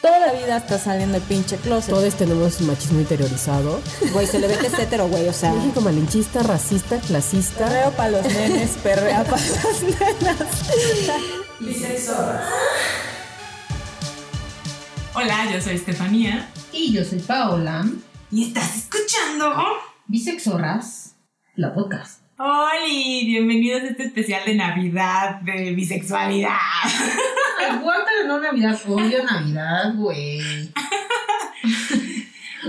toda la vida está saliendo el pinche closet. Todos tenemos un machismo interiorizado. Güey, se le ve que es hetero, güey, o sea. México malinchista, racista, clasista. Perreo para los nenes, perrea para las nenas. Hola, yo soy Estefanía. Y yo soy Paola. Y estás escuchando. Bisexorras, la podcast. Hola, bienvenidos a este especial de Navidad de bisexualidad. Aguanta no Navidad, odio Navidad, güey.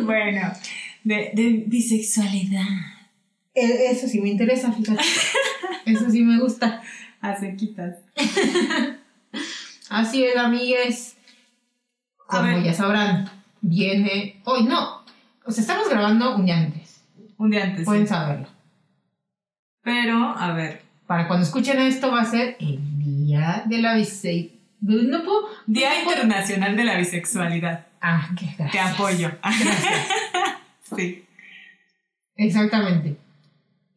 bueno, de, de bisexualidad. E- Eso sí me interesa, fíjate. Eso sí me gusta. A sequitas. Así es, amigues. Como ya sabrán, viene. Hoy no. O sea, estamos grabando un día antes. Un día antes. Pueden sí. saberlo. Pero, a ver. Para cuando escuchen esto, va a ser el día de la bisexualidad. No puedo. Día no puedo- Internacional de la Bisexualidad. Ah, qué Te gracias. apoyo. Gracias. sí. Exactamente.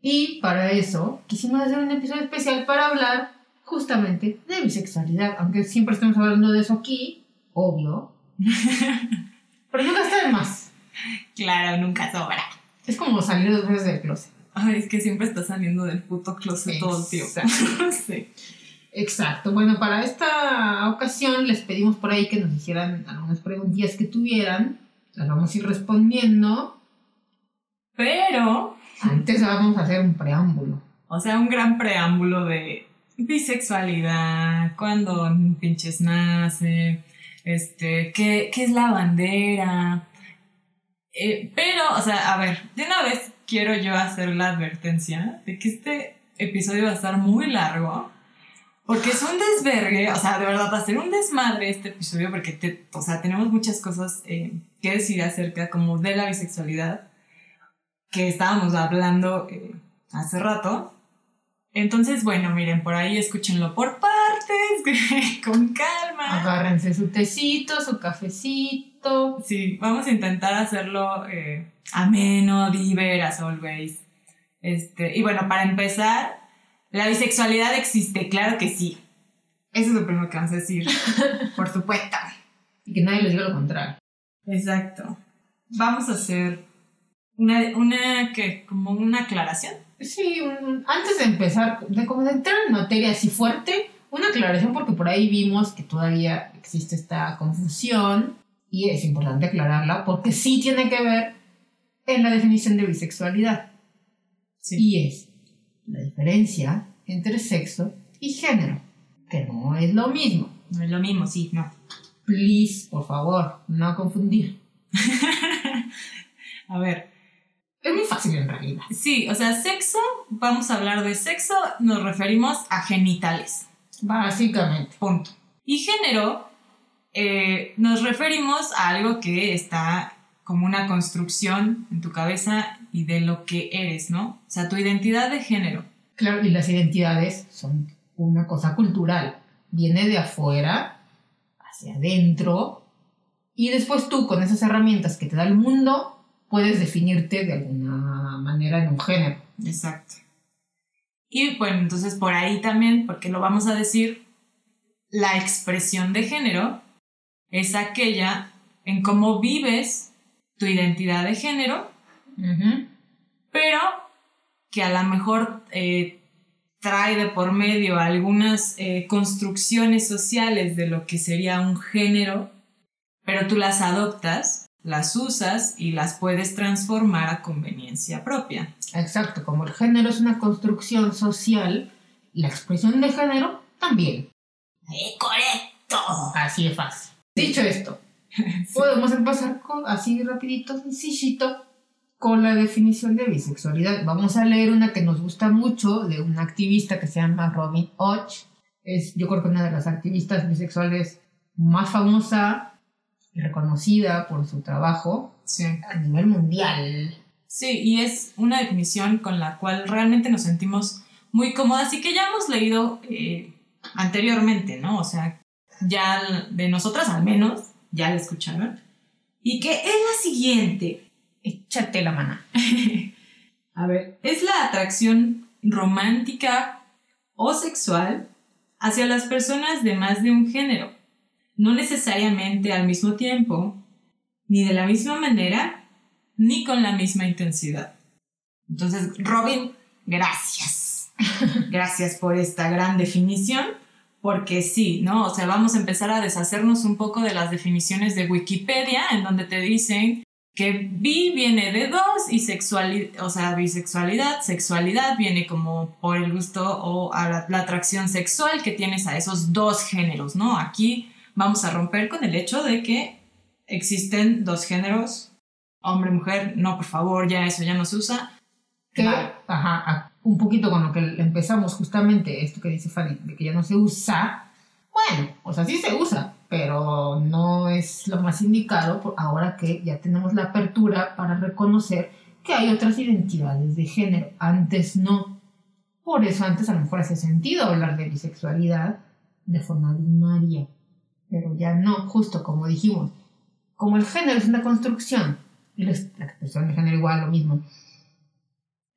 Y para eso quisimos hacer un episodio especial para hablar justamente de bisexualidad, aunque siempre estamos hablando de eso aquí, obvio. Pero nunca está de más. Claro, nunca sobra. Es como salir dos veces del closet. Ay, es que siempre está saliendo del puto closet todo el tiempo. Sí. Exacto. Bueno, para esta ocasión les pedimos por ahí que nos hicieran algunas preguntillas que tuvieran. Las vamos a ir respondiendo. Pero, Antes vamos a hacer un preámbulo. o sea, un gran preámbulo de bisexualidad, cuándo pinches nace, este, qué, qué es la bandera. Eh, pero, o sea, a ver, de una vez quiero yo hacer la advertencia de que este episodio va a estar muy largo. Porque es un desvergue, o sea, de verdad va a ser un desmadre este episodio porque, te- o sea, tenemos muchas cosas eh, que decir acerca como de la bisexualidad que estábamos hablando eh, hace rato. Entonces, bueno, miren, por ahí escúchenlo por partes, con calma. Agárrense su tecito, su cafecito. Sí, vamos a intentar hacerlo eh, ameno, diver, as always. Este, y bueno, para empezar, la bisexualidad existe, claro que sí. Eso es lo primero que vamos a decir, por supuesto. Y que nadie les diga lo contrario. Exacto. Vamos a hacer una, una que, como una aclaración. Sí, un- antes de empezar, de como de entrar en materia así fuerte, una aclaración porque por ahí vimos que todavía existe esta confusión y es importante aclararla porque sí tiene que ver en la definición de bisexualidad Sí. y es la diferencia entre sexo y género, que no es lo mismo. No es lo mismo, sí, no. Please, por favor, no confundir. A ver, Es muy fácil en realidad. sí, o sea, sexo, vamos a hablar de sexo, nos referimos a genitales. Básicamente. Punto. Y género, eh, nos referimos a algo que está como una construcción en tu cabeza y de lo que eres, ¿no? O sea, tu identidad de género. Claro, y las identidades son una cosa cultural. Viene de afuera hacia adentro y después tú con esas herramientas que te da el mundo puedes definirte de alguna manera en un género. Exacto. Y bueno, entonces por ahí también, porque lo vamos a decir, la expresión de género es aquella en cómo vives tu identidad de género pero que a lo mejor eh, trae de por medio algunas eh, construcciones sociales de lo que sería un género, pero tú las adoptas, las usas y las puedes transformar a conveniencia propia. Exacto, como el género es una construcción social, la expresión de género también. ¡Correcto! Así de fácil. Dicho esto, podemos empezar con, así rapidito, sencillito, con la definición de bisexualidad. Vamos a leer una que nos gusta mucho de una activista que se llama Robin Och. Es, yo creo que una de las activistas bisexuales más famosa y reconocida por su trabajo Sí. a nivel mundial. Sí, y es una definición con la cual realmente nos sentimos muy cómodas y que ya hemos leído eh, anteriormente, ¿no? O sea, ya de nosotras al menos, ya la escucharon. Y que es la siguiente. Échate la mano. A ver, es la atracción romántica o sexual hacia las personas de más de un género, no necesariamente al mismo tiempo, ni de la misma manera, ni con la misma intensidad. Entonces, Robin, gracias. Gracias por esta gran definición, porque sí, ¿no? O sea, vamos a empezar a deshacernos un poco de las definiciones de Wikipedia, en donde te dicen que bi viene de dos y sexualidad, o sea, bisexualidad, sexualidad viene como por el gusto o a la, la atracción sexual que tienes a esos dos géneros, ¿no? Aquí vamos a romper con el hecho de que existen dos géneros, hombre, mujer, no, por favor, ya eso ya no se usa. Que, Vale. ajá, un poquito con lo que empezamos justamente, esto que dice Fanny, de que ya no se usa. Bueno, o sea, sí se usa, pero no es lo más indicado ahora que ya tenemos la apertura para reconocer que hay otras identidades de género. Antes no. Por eso antes a lo mejor hace sentido hablar de bisexualidad de forma binaria, pero ya no, justo como dijimos. Como el género es una construcción, y la expresión de género igual lo mismo,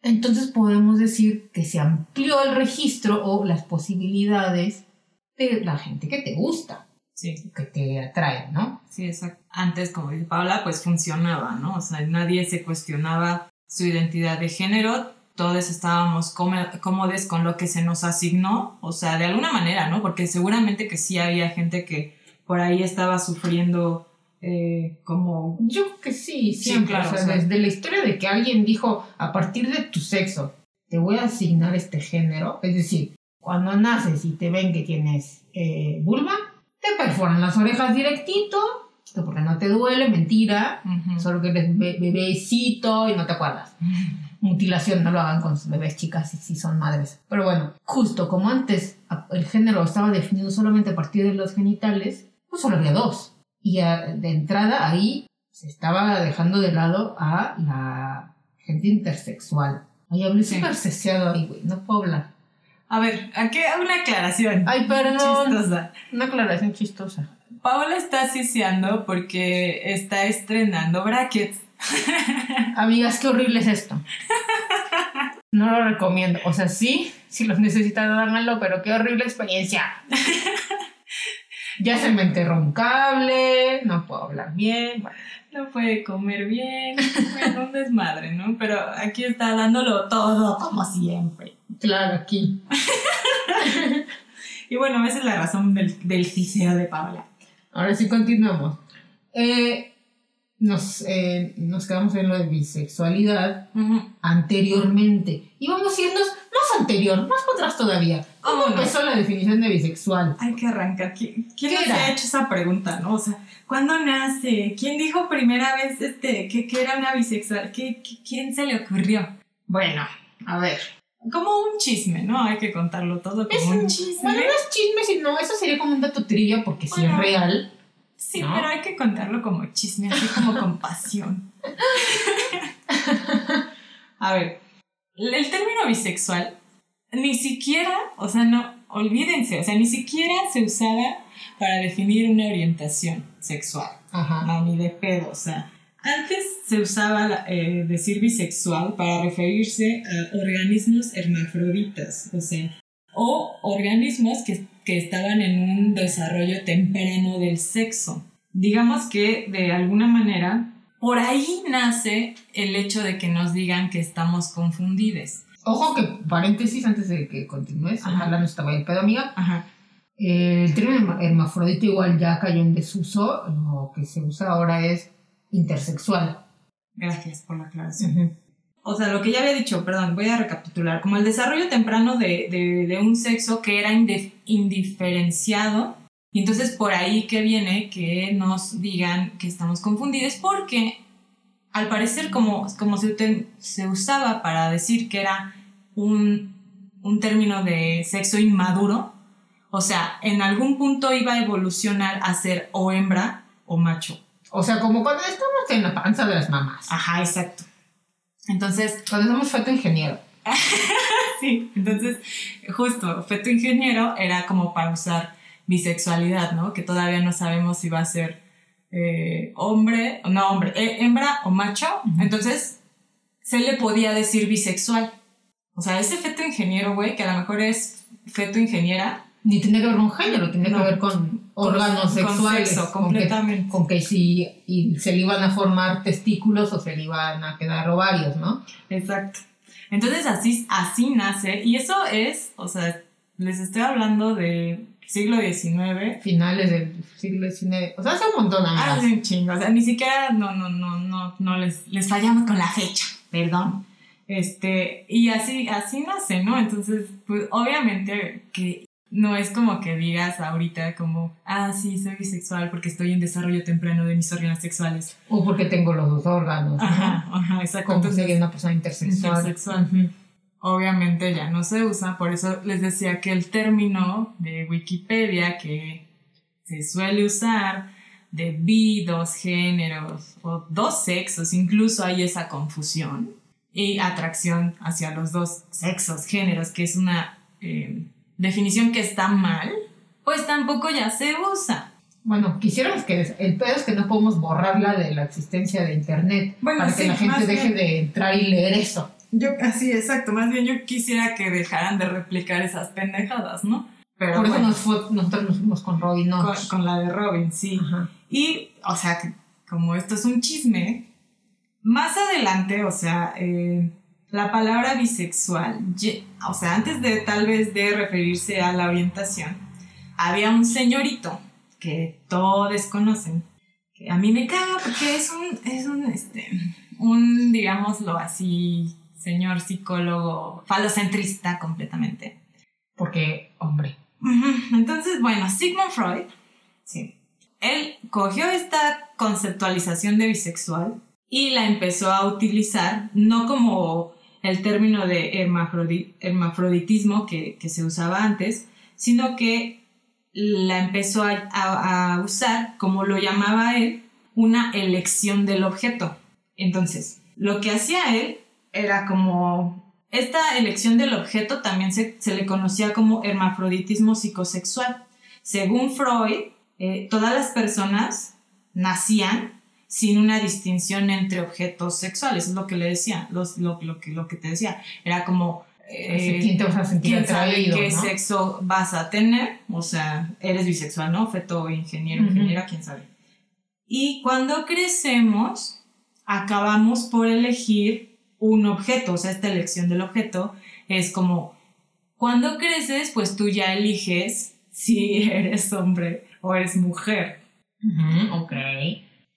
entonces podemos decir que se amplió el registro o las posibilidades de la gente que te gusta, Sí, que te atrae, ¿no? sí, exacto. Antes, como dice Paula, pues funcionaba, ¿no? O sea, nadie se cuestionaba su identidad de género, todos estábamos cómo- cómodos con lo que se nos asignó, o sea, de alguna manera, ¿no? Porque seguramente que sí había gente que por ahí estaba sufriendo eh, como... Yo creo que sí, siempre. claro, o sea, o sea. desde la historia de que alguien dijo, a partir de tu sexo, te voy a asignar este género, es decir, cuando naces y te ven que tienes eh, vulva, te perforan las orejas directito, que porque no te duele, mentira, solo que eres be- bebecito y no te acuerdas. mutilación, no lo hagan con sus bebés chicas si, si son madres. Pero bueno, justo como antes el género estaba definido solamente a partir de los genitales, pues solo había dos. Y a- de entrada ahí se estaba dejando de lado a la gente intersexual. Ay, hablé Sí. súper ceseado ahí, güey, no puedo hablar. A ver, aquí una aclaración. Ay, perdón. Chistosa. Una aclaración chistosa. Paola está siseando porque está estrenando brackets. Amigas, qué horrible es esto. No lo recomiendo. O sea, sí, si los necesitan, háganlo, pero qué horrible experiencia. Ya se me enterró un cable, no puedo hablar bien. Bueno, No puede comer bien. Bueno, un desmadre, ¿no? Pero aquí está dándolo todo, como siempre. Claro, aquí. Y bueno, esa es la razón del, del ciseo de Paola. Ahora sí continuamos. Eh, nos, eh, nos quedamos en lo de bisexualidad anteriormente. Y vamos a irnos más anterior, más para atrás todavía. ¿Cómo Vámonos. empezó la definición de bisexual? Hay que arrancar. ¿Quién, quién ¿Qué nos era? ha hecho esa pregunta, no? O sea, ¿cuándo nace? ¿Quién dijo primera vez este, que, que era una bisexual? ¿Qué, qué- quién se le ocurrió? Bueno, a ver. Como un chisme, ¿no? Hay que contarlo todo como Es un un chisme. Bueno, no es chisme, sino eso sería como un dato trivia porque si es real. Sí, ¿no? pero hay que contarlo como chisme, así como con pasión. A ver, el término bisexual ni siquiera, o sea, no, olvídense, o sea, ni siquiera se usaba para definir una orientación sexual. Ajá. No, ni de pedo, o sea. Antes se usaba eh, decir bisexual para referirse a organismos hermafroditas, o sea, o organismos que, que estaban en un desarrollo temprano del sexo. Digamos que de alguna manera, por ahí nace el hecho de que nos digan que estamos confundides. Ojo que, paréntesis, antes de que continúes, Ajá. ojalá no estaba el pedo, amiga. Ajá. Eh, el término herma- hermafrodita igual ya cayó en desuso. Lo que se usa ahora es intersexual. Gracias por la aclaración. o sea, lo que ya había dicho, perdón, voy a recapitular, como el desarrollo temprano de, de- de un sexo que era indif- indiferenciado, y entonces por ahí que viene que nos digan que estamos confundidos, porque al parecer como, como se, se usaba para decir que era un, un término de sexo inmaduro, o sea, en algún punto iba a evolucionar a ser o hembra o macho. O sea, como cuando estamos en la panza de las mamás. Ajá, exacto. Entonces, Cuando somos feto ingeniero. Sí, entonces, justo, feto ingeniero era como para usar bisexualidad, ¿no? Que todavía no sabemos si va a ser eh, hombre, no hombre, eh, hembra o macho. Entonces, se le podía decir bisexual. O sea, ese feto ingeniero, güey, que a lo mejor es feto ingeniera, Ni tiene que ver con género, tiene No. que ver con órganos con sexuales. sexo, con que- completamente. Con que, si y se le iban a formar testículos o se le iban a quedar ovarios, ¿no? Exacto. Entonces así, así nace, y eso es, o sea, les estoy hablando de siglo XIX. Finales del siglo XIX. O sea, hace un montón, amigas. Hace un chingo, o sea, ni siquiera, no, no, no, no, no les, les fallamos con la fecha, perdón. Este, y así, así nace, ¿no? Entonces, pues obviamente que no es como que digas ahorita como, ah, sí, soy bisexual porque estoy en desarrollo temprano de mis órganos sexuales. O porque tengo los dos órganos. ¿no? Ajá, ajá, exacto. Como Entonces, sería una persona intersexual. intersexual. Obviamente ya no se usa, por eso les decía que el término de Wikipedia que se suele usar de bi, dos géneros o dos sexos, incluso hay esa confusión y atracción hacia los dos sexos, géneros, que es una eh, definición que está mal, pues tampoco ya se usa. Bueno, quisiéramos que el pedo es que no podemos borrarla de la existencia de internet Bueno, para que la gente deje bien. de entrar y leer eso. Yo, así, exacto, más bien yo quisiera que dejaran de replicar esas pendejadas, ¿no? Pero Por eso nos fue- nosotros nos fuimos con Robin con, Knox. con la de Robin, sí. Ajá. Y, o sea, como esto es un chisme, más adelante, o sea, eh, la palabra bisexual, o sea, antes de tal vez de referirse a la orientación, había un señorito que todos conocen, que a mí me caga porque es un, es un, este, un, digámoslo así, señor psicólogo falocentrista completamente. Porque, hombre. Entonces, bueno, Sigmund Freud, sí, él cogió esta conceptualización de bisexual y la empezó a utilizar, no como el término de hermafrodi- hermafroditismo que, que se usaba antes, sino que la empezó a, a- a usar, como lo llamaba él, una elección del objeto. Entonces, lo que hacía él era como... Esta elección del objeto también se, se le conocía como hermafroditismo psicosexual. Según Freud, eh, todas las personas nacían sin una distinción entre objetos sexuales, es lo que le decía, los- lo, lo que, lo que te decía. Era como... eh, ¿quién te vas a sentir quién sabe qué ¿no? sexo vas a tener, o sea, eres bisexual, ¿no? Feto, ingeniero, Ujú. ingeniera, quién sabe. Y cuando crecemos, acabamos por elegir un objeto, o sea, esta elección del objeto es como, cuando creces, pues tú ya eliges si eres hombre o eres mujer. Ujú, ok.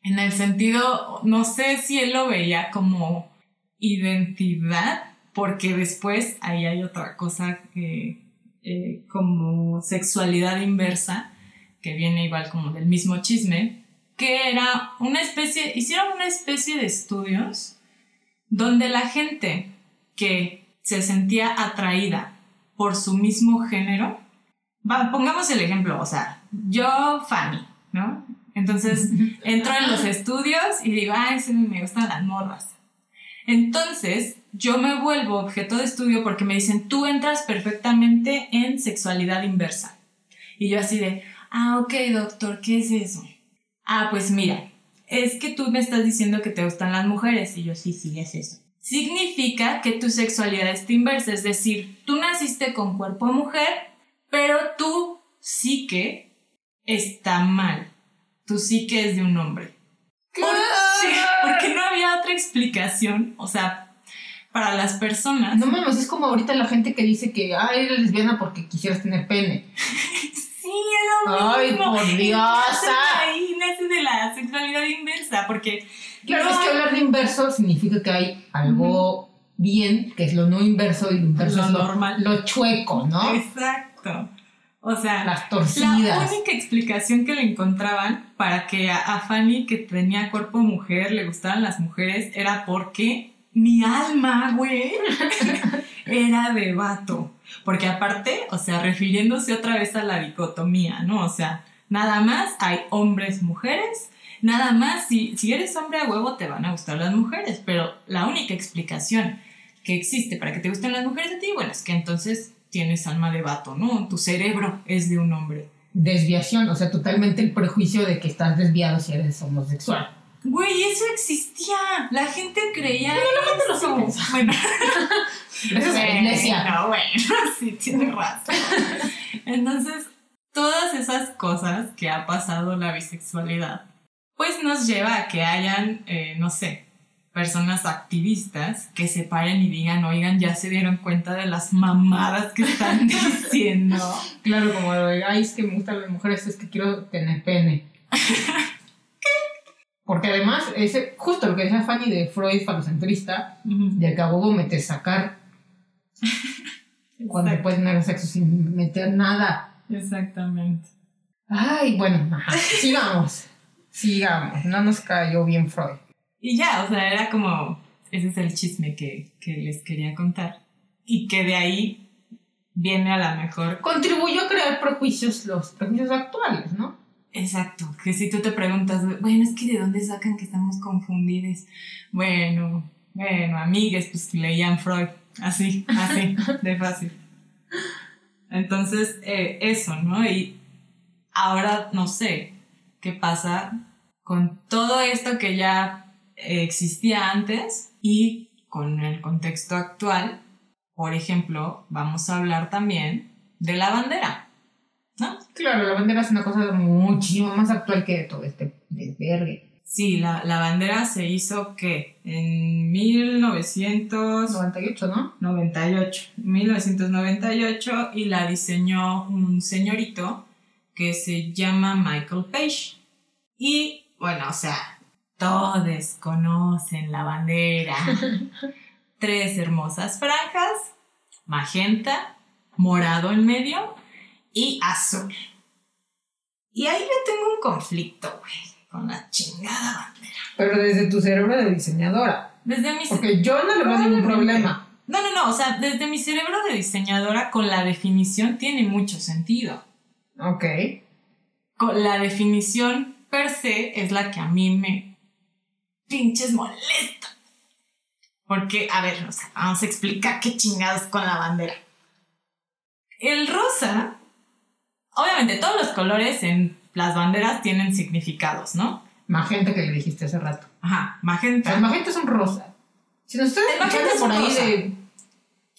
En el sentido, no sé si él lo veía como identidad, porque después ahí hay otra cosa que, eh, como sexualidad inversa, que viene igual como del mismo chisme, que era una especie, hicieron una especie de estudios donde la gente que se sentía atraída por su mismo género, pongamos el ejemplo, o sea, yo, Fanny, ¿no? Entonces entro en los estudios y digo, ay, sí, me gustan las morras. Entonces yo me vuelvo objeto de estudio porque me dicen, tú entras perfectamente en sexualidad inversa. Y yo así de, ah, ok, doctor, ¿qué es eso? Ah, pues mira, es que tú me estás diciendo que te gustan las mujeres. Y yo, sí, sí, es eso. Significa que tu sexualidad está inversa, es decir, tú naciste con cuerpo de mujer, pero tu psique está mal. Tu psique es de un hombre. Por- sí, porque no había otra explicación, o sea, para las personas. No mames, es como ahorita la gente que dice que, ay, eres lesbiana porque quisieras tener pene. Sí, es lo Ay, mismo. por Y Dios, ah. ahí, nace de la sexualidad inversa, porque Claro, no es que hablar de inverso significa que hay algo bien, que es lo no inverso, y lo inverso Lo es lo, normal. lo chueco, ¿no? Exacto. O sea, Las la torcidas. única explicación que le encontraban para que a, a Fanny, que tenía cuerpo mujer, le gustaran las mujeres, era porque mi alma, güey, era de vato. Porque aparte, o sea, refiriéndose otra vez a la dicotomía, ¿no? O sea, nada más hay hombres, mujeres. Nada más, si, si eres hombre a huevo, te van a gustar las mujeres. Pero la única explicación que existe para que te gusten las mujeres a ti, bueno, es que entonces tienes alma de vato, ¿no? Tu cerebro es de un hombre. Desviación, o sea, totalmente el prejuicio de que estás desviado si eres homosexual. Güey, eso existía. La gente creía. lo eso. piensa. Bueno, Esa es la iglesia. No, bueno, sí, tienes razón. Entonces, todas esas cosas que ha pasado la bisexualidad, pues nos lleva a que hayan, eh, no sé, personas activistas que se paren y digan, oigan, ya se dieron cuenta de las mamadas que están diciendo. Claro, como lo de, ay, es que me gustan las mujeres, es que quiero tener pene. Porque además, ese, justo lo que decía Fanny de Freud falocentrista, de que a huevo meter sacar cuando puedes tener sexo sin meter nada. Exactamente. Ay, bueno, sigamos. Sigamos. No nos cayó bien Freud. Y ya, o sea, era como, ese es el chisme que, que les quería contar. Y que de ahí viene a la mejor Contribuyó a crear prejuicios, los prejuicios actuales, ¿no? Exacto, que si tú te preguntas, bueno, es que de dónde sacan que estamos confundidos. Bueno, bueno, amigues, pues leían Freud, así, así, de fácil. Entonces, eh, eso, ¿no? Y ahora no sé qué pasa con todo esto que ya existía antes y con el contexto actual. Por ejemplo, vamos a hablar también de la bandera, ¿no? Claro, la bandera es una cosa muchísimo más actual que todo este desvergue. Sí, la, la bandera se hizo que en 1998, 98, ¿no? 1998 y la diseñó un señorito que se llama Michael Page. Y bueno, o sea, todos conocen la bandera. Tres hermosas franjas, magenta, morado en medio y azul. Y ahí yo tengo un conflicto, güey, con la chingada bandera. Pero desde tu cerebro de diseñadora. Desde mi Porque yo no le veo ningún problema. No, no, no, o sea, desde mi cerebro de diseñadora con la definición tiene mucho sentido. Ok. Con la definición per se es la que a mí me pinches molesta. Porque, a ver, o sea, vamos a explicar qué chingados con la bandera. El rosa, obviamente todos los colores en las banderas tienen significados, ¿no? Magenta que le dijiste hace rato. Ajá, El magenta. magenta es un rosa. Si nos estás El magenta escuchando es por un ahí rosa. de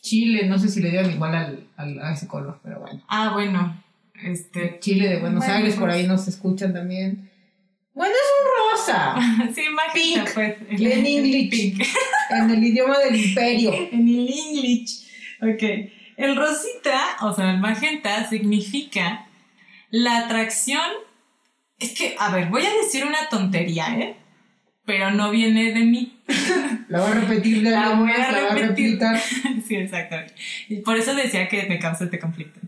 Chile, no sé si le dieron igual al, al- a ese color, pero bueno. Ah, bueno, este, Chile de Buenos Bueno, Aires, por pues. ahí nos escuchan también. Bueno, es un rosa. sí, magenta, Pink. pues. En English. Pink. en el idioma del imperio. en el English. Ok. El rosita, o sea, el magenta, significa la atracción. Es que, a ver, voy a decir una tontería, ¿eh? Pero no viene de mí. La voy a repetir de La voy a la voy a repetir. sí, exactamente. Y por eso decía que me causa este conflicto.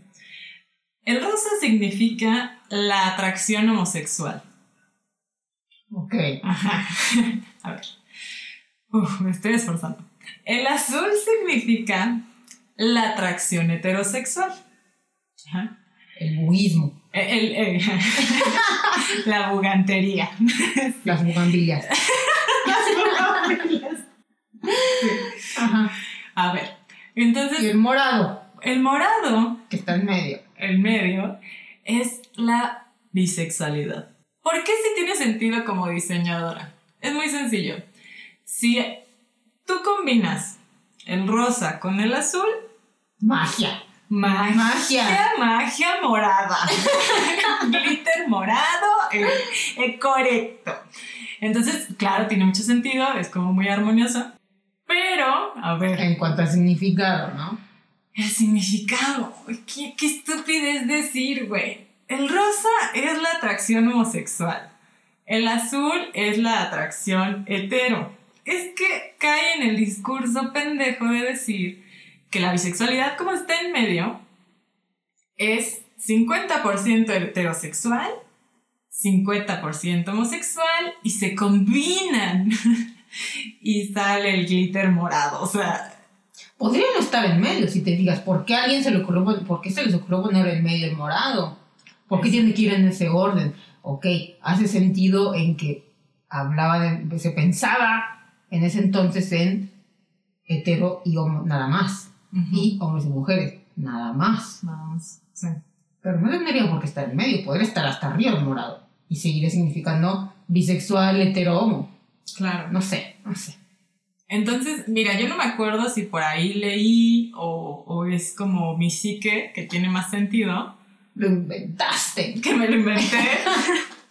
El rosa significa la atracción homosexual. Ok. Ajá. A ver. Uf, me estoy esforzando. El azul significa la atracción heterosexual. Ajá. El buguismo. El- el- la bugantería. Las bugambilias. Ajá. A ver. Y Entonces, el morado, el morado, que está en medio. el medio, es la bisexualidad. ¿Por qué sí tiene sentido como diseñadora? Es muy sencillo. Si tú combinas el rosa con el azul, Magia. Magia, Magia. magia, morada. Glitter morado, eh, eh, correcto. Entonces, claro, tiene mucho sentido, es como muy armonioso. Pero, a ver, En cuanto al significado, ¿no? el significado. ¿Qué, qué estupidez decir, güey? El rosa es la atracción homosexual. El azul es la atracción hetero. Es que cae en el discurso pendejo de decir que la bisexualidad, como está en medio, es 50% heterosexual, 50% homosexual y se combinan. y sale el glitter morado. O sea, Podría no estar en medio, si te digas, ¿por qué alguien se le ocurrió, por qué se les ocurrió poner en medio el morado? ¿Por qué tiene que ir en ese orden? Ok, hace sentido en que hablaba de, se pensaba en ese entonces en hetero y homo, nada más. Y hombres y mujeres, nada más. Vamos, sí. Pero no tendría por qué estar en medio, podría estar hasta arriba el morado. Y seguiría significando bisexual, hetero, homo. Claro. No sé, no sé. Entonces, mira, yo no me acuerdo si por ahí leí o, o es como mi psique que tiene más sentido, Lo inventaste. que me lo inventé.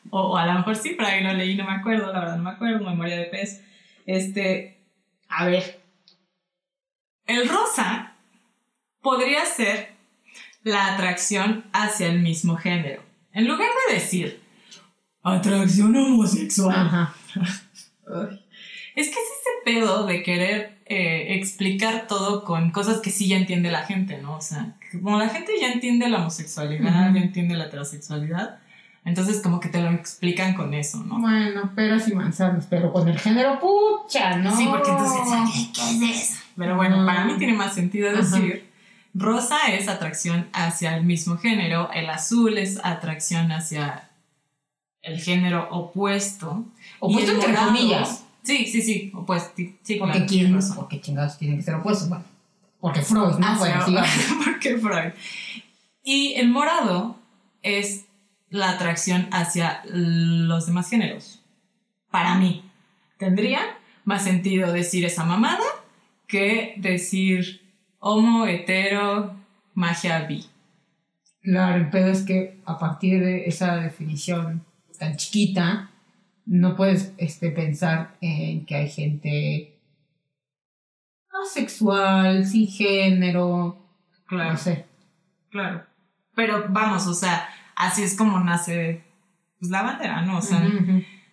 o, o a lo mejor sí, pero ahí lo leí, no me acuerdo, la verdad no me acuerdo, memoria de pez. Este, a ver, el rosa podría ser la atracción hacia el mismo género. En lugar de decir atracción homosexual, Ajá. es que es ese pedo de querer eh, explicar todo con cosas que sí ya entiende la gente, ¿no? O sea, como la gente ya entiende la homosexualidad, ya entiende la heterosexualidad, entonces como que te lo explican con eso, ¿no? Bueno, peras y manzanas, pero con el género pucha, ¿no? Sí, porque entonces, ¿qué, es eso? Pero bueno, para mí tiene más sentido decir, rosa es atracción hacia el mismo género, el azul es atracción hacia el género opuesto. Opuesto y entre comillas. Sí, sí, sí, opuesto. Sí, Porque quién, porque chingados tienen que ser opuestos, bueno. Porque Freud, ¿no? Ah, bueno, sí, porque Freud. Y el morado es la atracción hacia los demás géneros. Para mí, tendría más sentido decir esa mamada que decir homo, hetero, magia, bi. Claro, el pedo es que a partir de esa definición tan chiquita, no puedes este, pensar en que hay gente asexual, sin género, no sé. claro. Pero vamos, o sea, así es como nace pues, la bandera, ¿no? O sea,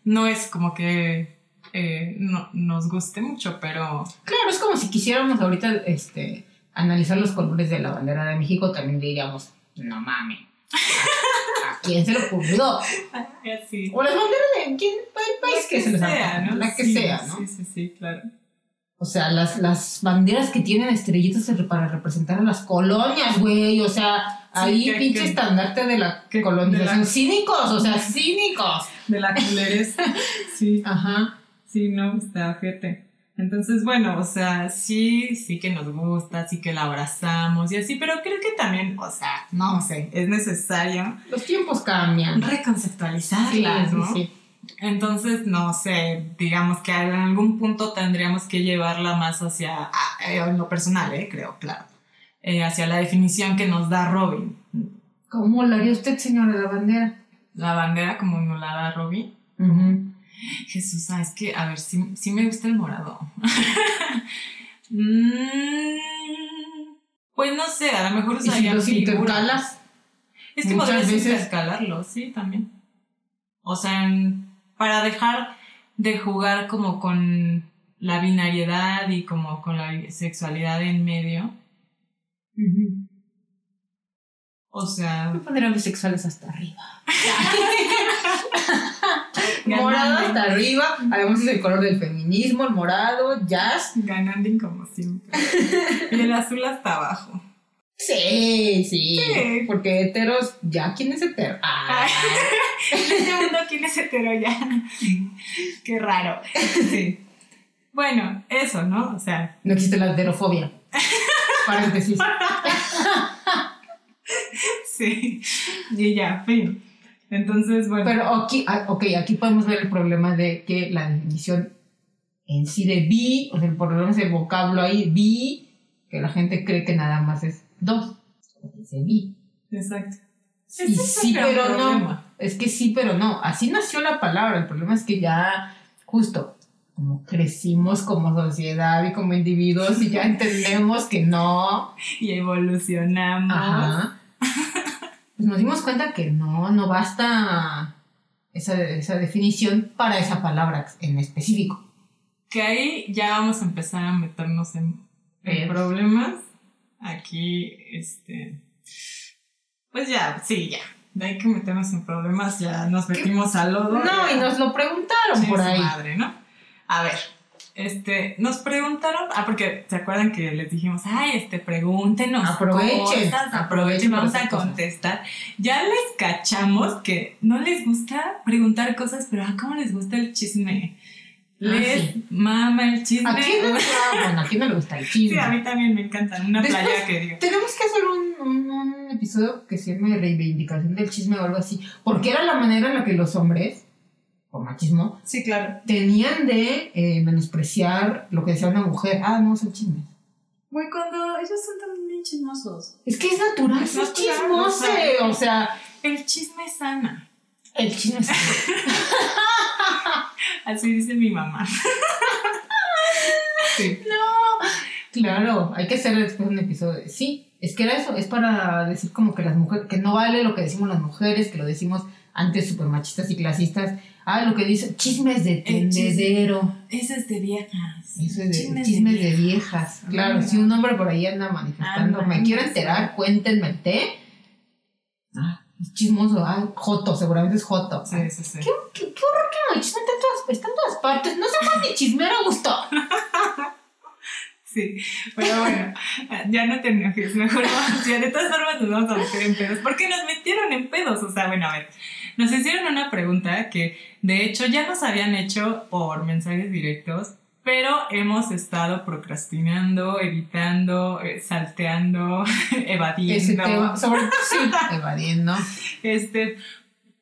no es como que eh, no, nos guste mucho, pero Claro, es como si quisiéramos ahorita este, analizar los colores de la bandera de México, también diríamos, no mames. ¿A, quién se le ocurrió? O las banderas de quién, pa- país que, se les sea, ocurra, ¿no? La que Sí, sea, ¿no? Sí, sí, sí, claro. O sea, las, las banderas que tienen estrellitas para representar a las colonias, güey. O sea, ahí que- pinche que- estandarte de la que- colonización. de la- Cínicos, o sea, cínicos. De la culerez. sí, Ajá. sí, no, está fíjate. Entonces, bueno, o sea, sí, sí que nos gusta, sí que la abrazamos y así, pero creo que también, o sea, no sé, es necesario Los tiempos cambian. reconceptualizarla, Sí, sí. Entonces, no sé, digamos que en algún punto tendríamos que llevarla más hacia, ah, eh, en lo personal, eh, creo, claro, eh, hacia la definición que nos da Robin. ¿Cómo lo haría usted, señora la bandera? La bandera como nos la da Robin. Jesús, sabes que, a ver, sí, sí me gusta el morado. Mm, pues no sé, a lo mejor ¿Y si usaría los intercalas? Es que podrías veces- intercalarlo, sí, también. O sea, en- para dejar de jugar como con la binariedad y como con la sexualidad en medio. O sea, Voy a poner a bisexuales hasta arriba. Morado hasta arriba. Además es el color del feminismo, el morado, jazz. ganando como siempre. y el azul hasta abajo. Sí, sí. Sí. Porque heteros, ya, ¿quién es hetero? Ah, En este mundo, ¿quién es hetero ya? Qué raro. Sí. Bueno, eso, ¿no? O sea, no existe la heterofobia. Paréntesis. sí. Y ya, fin. Entonces, bueno. Pero aquí, ah, ok, aquí podemos ver el problema de que la definición en sí de bi, o sea, el problema es el vocablo ahí, bi, que la gente cree que nada más es dos. Dice bi. Exacto. Sí, sí, pero no. Es que sí, pero no. Así nació la palabra. El problema es que ya, justo, como crecimos como sociedad y como individuos y ya entendemos que no. Y evolucionamos. Ajá. Pues nos dimos cuenta que no, no basta esa, esa definición para esa palabra en específico. Que ahí ya vamos a empezar a meternos en, Pedos. problemas. Aquí, este. Pues ya, sí, ya. Hay que meternos en problemas. Ya nos metimos al lodo. No, ya. y nos lo preguntaron por ahí. madre, ¿no? A ver, este, nos preguntaron, ah, porque se acuerdan que les dijimos, ay, este, pregúntenos. Aprovechen, cosas, aprovechen vamos a contestar. Ya les cachamos que no les gusta preguntar cosas, pero ah, ¿cómo les gusta el chisme? Les sí. mama el chisme. ¿A quién no, ah, bueno, ¿a quién no le gusta el chisme? Sí, a mí también me encanta. Una Después- playa que digo. Tenemos que hacer un, un- un episodio que se llame reivindicación del chisme o algo así. Porque era la manera en la que los hombres, por machismo, Sí, claro. tenían de eh, menospreciar lo que decía una mujer. Ah, no, son chismes. Muy cuando ellos son tan bien chismosos. Es que es natural, Es es natural, chismose. O sea, El chisme sana. El chisme es Así dice mi mamá. Sí. Claro, hay que hacer después un episodio. de- Sí, es que era eso, es para decir como que las mujeres, que no vale lo que decimos las mujeres, que lo decimos antes super machistas y clasistas. Ah, lo que dice, chismes de tendedero. Ese es de viejas. Eso es de Chismes chismes, de de, viejas. Claro, si un hombre por ahí anda manifestando, me quiero enterar, cuéntenme el té. Ah, chismoso, ah, Joto, seguramente es Joto. Sí, sí, sí. ¿Qué, qué, qué horror que el machismo está en todas, partes. No se más ni chismero a gusto. Sí, pero bueno, ya no te enojes, mejor vamos, ya de todas formas nos vamos a meter en pedos, porque nos metieron en pedos, o sea, bueno, a ver, nos hicieron una pregunta que de hecho ya nos habían hecho por mensajes directos, pero hemos estado procrastinando, evitando, eh, salteando, evadiendo. tema, sobre sí, evadiendo. Este,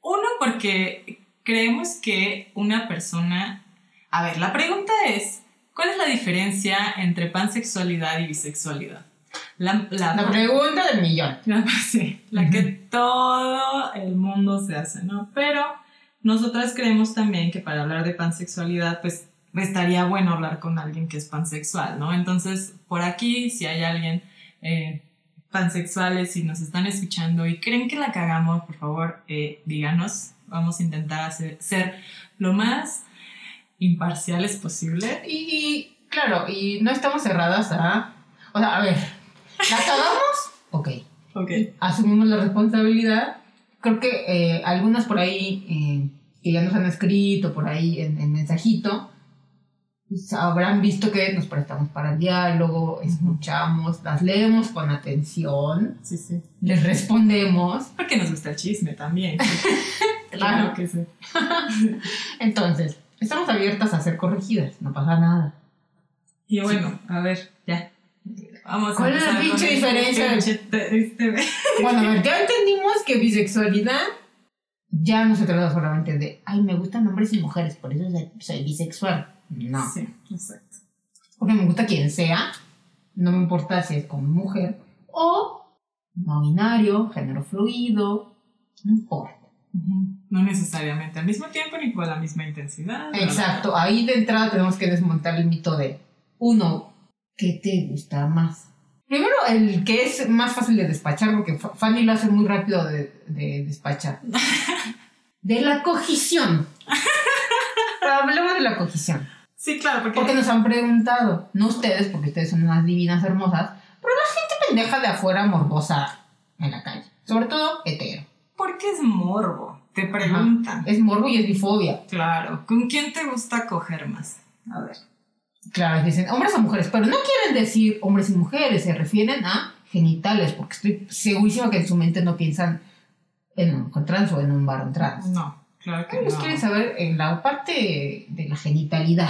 uno, porque creemos que una persona. A ver, la pregunta es: ¿cuál es la diferencia entre pansexualidad y bisexualidad? La, la, La pregunta del millón. la- sí, la que todo el mundo se hace, ¿no? Pero nosotras creemos también que para hablar de pansexualidad, pues estaría bueno hablar con alguien que es pansexual, ¿no? Entonces, por aquí, si hay alguien eh, pansexuales y nos están escuchando y creen que la cagamos, por favor, eh, díganos. Vamos a intentar hacer, ser lo más imparciales posible. Y, y, claro, y no estamos cerradas a. O sea, a ver, ¿la cagamos? Ok. Ok. Asumimos la responsabilidad. Creo que eh, algunas por ahí eh, que ya nos han escrito por ahí en, en mensajito habrán visto que nos prestamos para el diálogo, escuchamos, las leemos con atención, Sí, sí. les respondemos. Porque nos gusta el chisme también. Claro. que sí. Entonces, estamos abiertas a ser corregidas, no pasa nada. Y bueno, a ver, ya. Vamos a ¿Cuál es la pinche este diferencia? este- Bueno, a ver, ya entendimos que bisexualidad ya no se trata solamente de, ay, me gustan hombres y mujeres, por eso soy bisexual. No, Sí, exacto. porque me gusta quien sea, no me importa si es como mujer o no binario, género fluido, no importa. No necesariamente al mismo tiempo ni con la misma intensidad. Exacto, ahí de entrada tenemos que desmontar el mito de, uno, ¿qué te gusta más? Primero, el que es más fácil de despachar, porque Fa- Fanny lo hace muy rápido de, de despachar. De la cogición. Hablemos de la cogición. Sí, claro, porque, Porque nos han preguntado, no ustedes, porque ustedes son unas divinas hermosas, pero la gente pendeja de afuera morbosa en la calle. Sobre todo hetero. porque es morbo. Te preguntan. Es morbo y es bifobia. Claro. ¿Con quién te gusta coger más? A ver. Claro, dicen hombres o mujeres, pero no quieren decir hombres y mujeres, se refieren a genitales, porque estoy segurísima que en su mente no piensan en un trans o en un varón trans. No, claro que Ellos no. quieren saber en la parte de la genitalidad.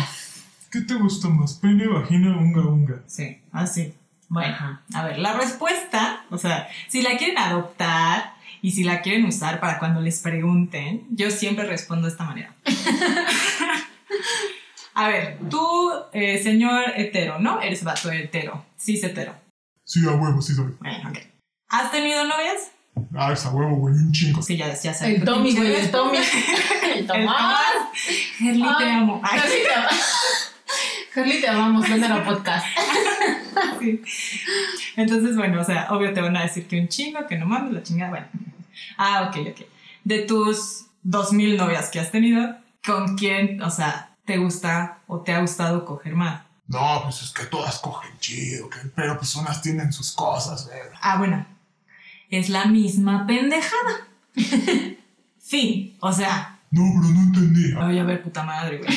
¿Qué te gusta más? ¿Pene, vagina, unga, unga? Sí, así. Bueno, Ajá. a ver, la respuesta, o sea, si la quieren adoptar y si la quieren usar para cuando les pregunten, yo siempre respondo de esta manera. a ver, tú, eh, señor hetero, ¿no? Eres vato hetero, sí es hetero. Sí, a huevo, sí soy. Bueno, ok. ¿Has tenido novias? Ah, es a huevo, güey, un chingo. Sí, ya, ya sé. El Tommy, güey, el. Tommy. El Tomás. Gerli, te Ay, amo. Ay, te amamos. Gerli, te amamos, ven a la podcast. sí. Entonces, bueno, o sea, obvio te van a decir que un chingo, que no mames, la chingada, bueno. Ah, ok, ok. De tus 2000 novias que has tenido, ¿con quién, o sea, te gusta o te ha gustado coger más? No, pues es que todas cogen chido, que- pero pues unas tienen sus cosas, güey. Ah, bueno, es la misma pendejada. fin, o sea, No, pero no entendí. ay, a ver, puta madre, güey.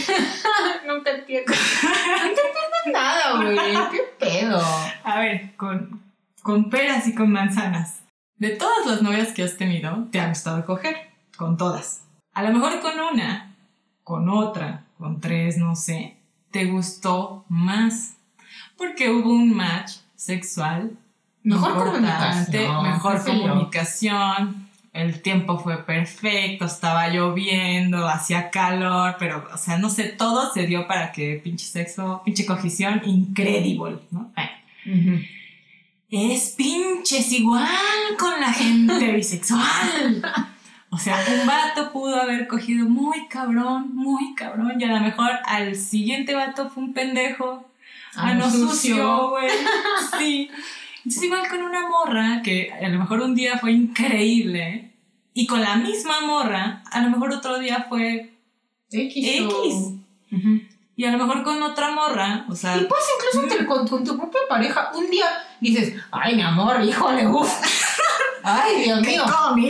Nunca entiendo. No te entiendo nada, güey. ¿Qué pedo? A ver, con, con peras y con manzanas. De todas las novias que has tenido, te ha gustado coger. Con todas. A lo mejor con una, con otra, con tres, no sé, te gustó más. Porque hubo un match sexual Mejor importante, comunicación, mejor comunicación. El tiempo fue perfecto, estaba lloviendo, hacía calor, pero, o sea, no sé, todo se dio para que pinche sexo, pinche cogición, incredible, ¿no? Bueno. es pinches igual con la gente bisexual. O sea, un vato pudo haber cogido muy cabrón, muy cabrón, y a lo mejor al siguiente vato fue un pendejo. Ah, Ah, no sucio. güey. Sí. Entonces, igual con una morra que a lo mejor un día fue increíble, y con la misma morra, a lo mejor otro día fue X. Y a lo mejor con otra morra, o sea, Y pues incluso con, con tu propia pareja, un día dices, ay, mi amor, híjole, uff. Ay, Dios mío.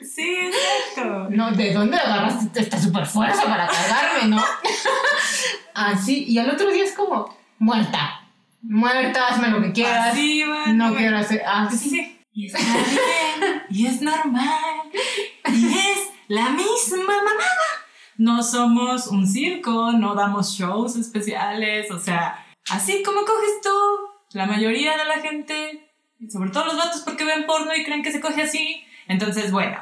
sí, exacto. No, ¿de dónde agarraste esta super fuerza para cargarme, no? Así, y al otro día es como, muerta. Muerta, hazme lo que quieras. Así no quiero hacer. Así. Sí. Y está bien, y es normal, y es la misma mamada. No somos un circo, no damos shows especiales, o sea, así como coges tú, la mayoría de la gente, sobre todo los vatos porque ven porno y creen que se coge así, entonces bueno,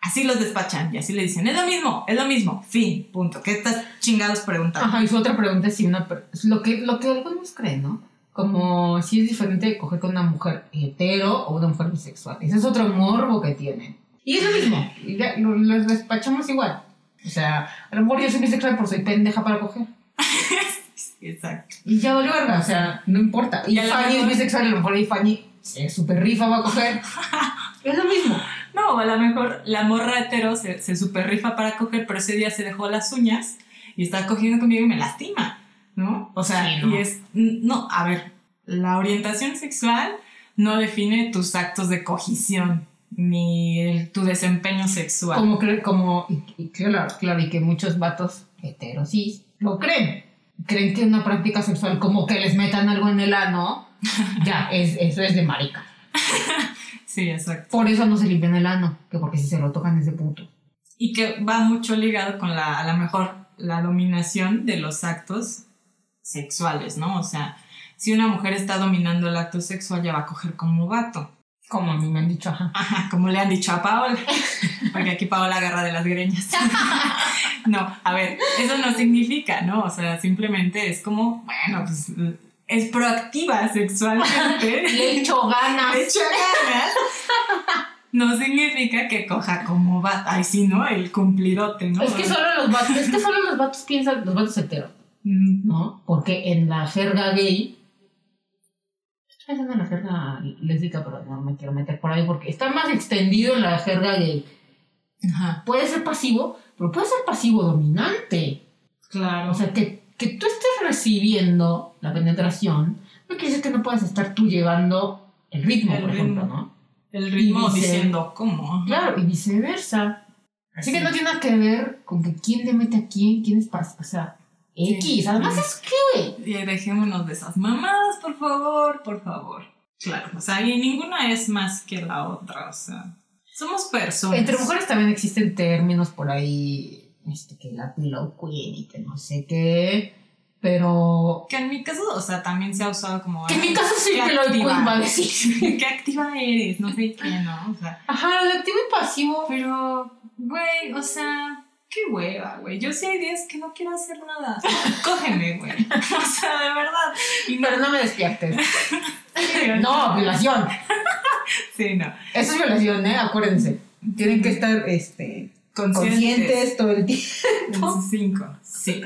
así los despachan y así le dicen, es lo mismo, es lo mismo, fin, punto. ¿Qué estás chingados preguntando? Ajá, y su otra pregunta es si una lo que, lo que algunos creen, ¿no? Como si es diferente coger con una mujer hetero o una mujer bisexual. Ese es otro morbo que tienen. Y es lo mismo, y ya, lo- los despachamos igual. O sea, a lo mejor yo soy bisexual porque soy pendeja para coger. Exacto. Y ya vale verga, o sea, no importa. Y Y Fanny es bisexual, a lo mejor ahí Fanny se super rifa va a coger. es lo mismo. No, a lo mejor la morra hetero se, se super rifa para coger, pero ese día se dejó las uñas y está cogiendo conmigo y me lastima, ¿no? O sea, Sí, ¿no? y es. No, a ver, la orientación sexual no define tus actos de cogición ni el- tu desempeño sexual. Como, como y claro, claro, y que muchos vatos heteros sí lo creen. Creen que una práctica sexual como que les metan algo en el ano, ya, es, eso es de marica. Sí, exacto. Por eso no se limpian el ano, que porque si se lo tocan es de puto. Y que va mucho ligado con la, a lo mejor, la dominación de los actos sexuales, ¿no? O sea, si una mujer está dominando el acto sexual, ya va a coger como vato. Como a mí me han dicho, ajá. Ajá, como le han dicho a Paola, porque aquí Paola agarra de las greñas. No, a ver, eso no significa, ¿no? O sea, simplemente es como, bueno, pues es proactiva sexualmente. Le echo ganas. Le echa ganas. No significa que coja como va. Ay, sí, ¿no? El cumplidote, ¿no? Es que solo los vatos, es que solo los vatos piensan, los vatos heteros, ¿no? Porque en la jerga gay, estoy pensando en la jerga lésbica, pero no me quiero meter por ahí porque está más extendido en la jerga gay. Ajá, Puede ser pasivo, pero puede ser pasivo dominante. claro. O sea, que, que tú estés recibiendo la penetración, no quiere decir que no puedas estar tú llevando el ritmo, El por ritmo. ejemplo, ¿no? el ritmo diciendo cómo. Claro, y viceversa. Así que no tiene nada que ver con que quién le mete a quién, quién es pas- o sea, X. Además es que, güey. Y dejémonos de esas mamadas, por favor, por favor. Claro, o sea, y ninguna es más que la otra, o sea, somos personas. Entre mujeres también existen términos por ahí, este, que la pillow queen y que no sé qué, pero... Que en mi caso, o sea, también se ha usado como... Que en mi caso sí pillow queen va a decir. Qué activa eres, no sé qué, ¿no? O sea, Ajá, lo de activo y pasivo. pero, güey, o sea, qué hueva, güey. Yo sí hay días que no quiero hacer nada. Cógeme, güey. O sea, de verdad. Y no, Pero no me despiertes. No, violación. Sí, no. Eso es violación, ¿eh? Acuérdense. Tienen que estar, este... Conscientes todo el tiempo. Cinco, sí.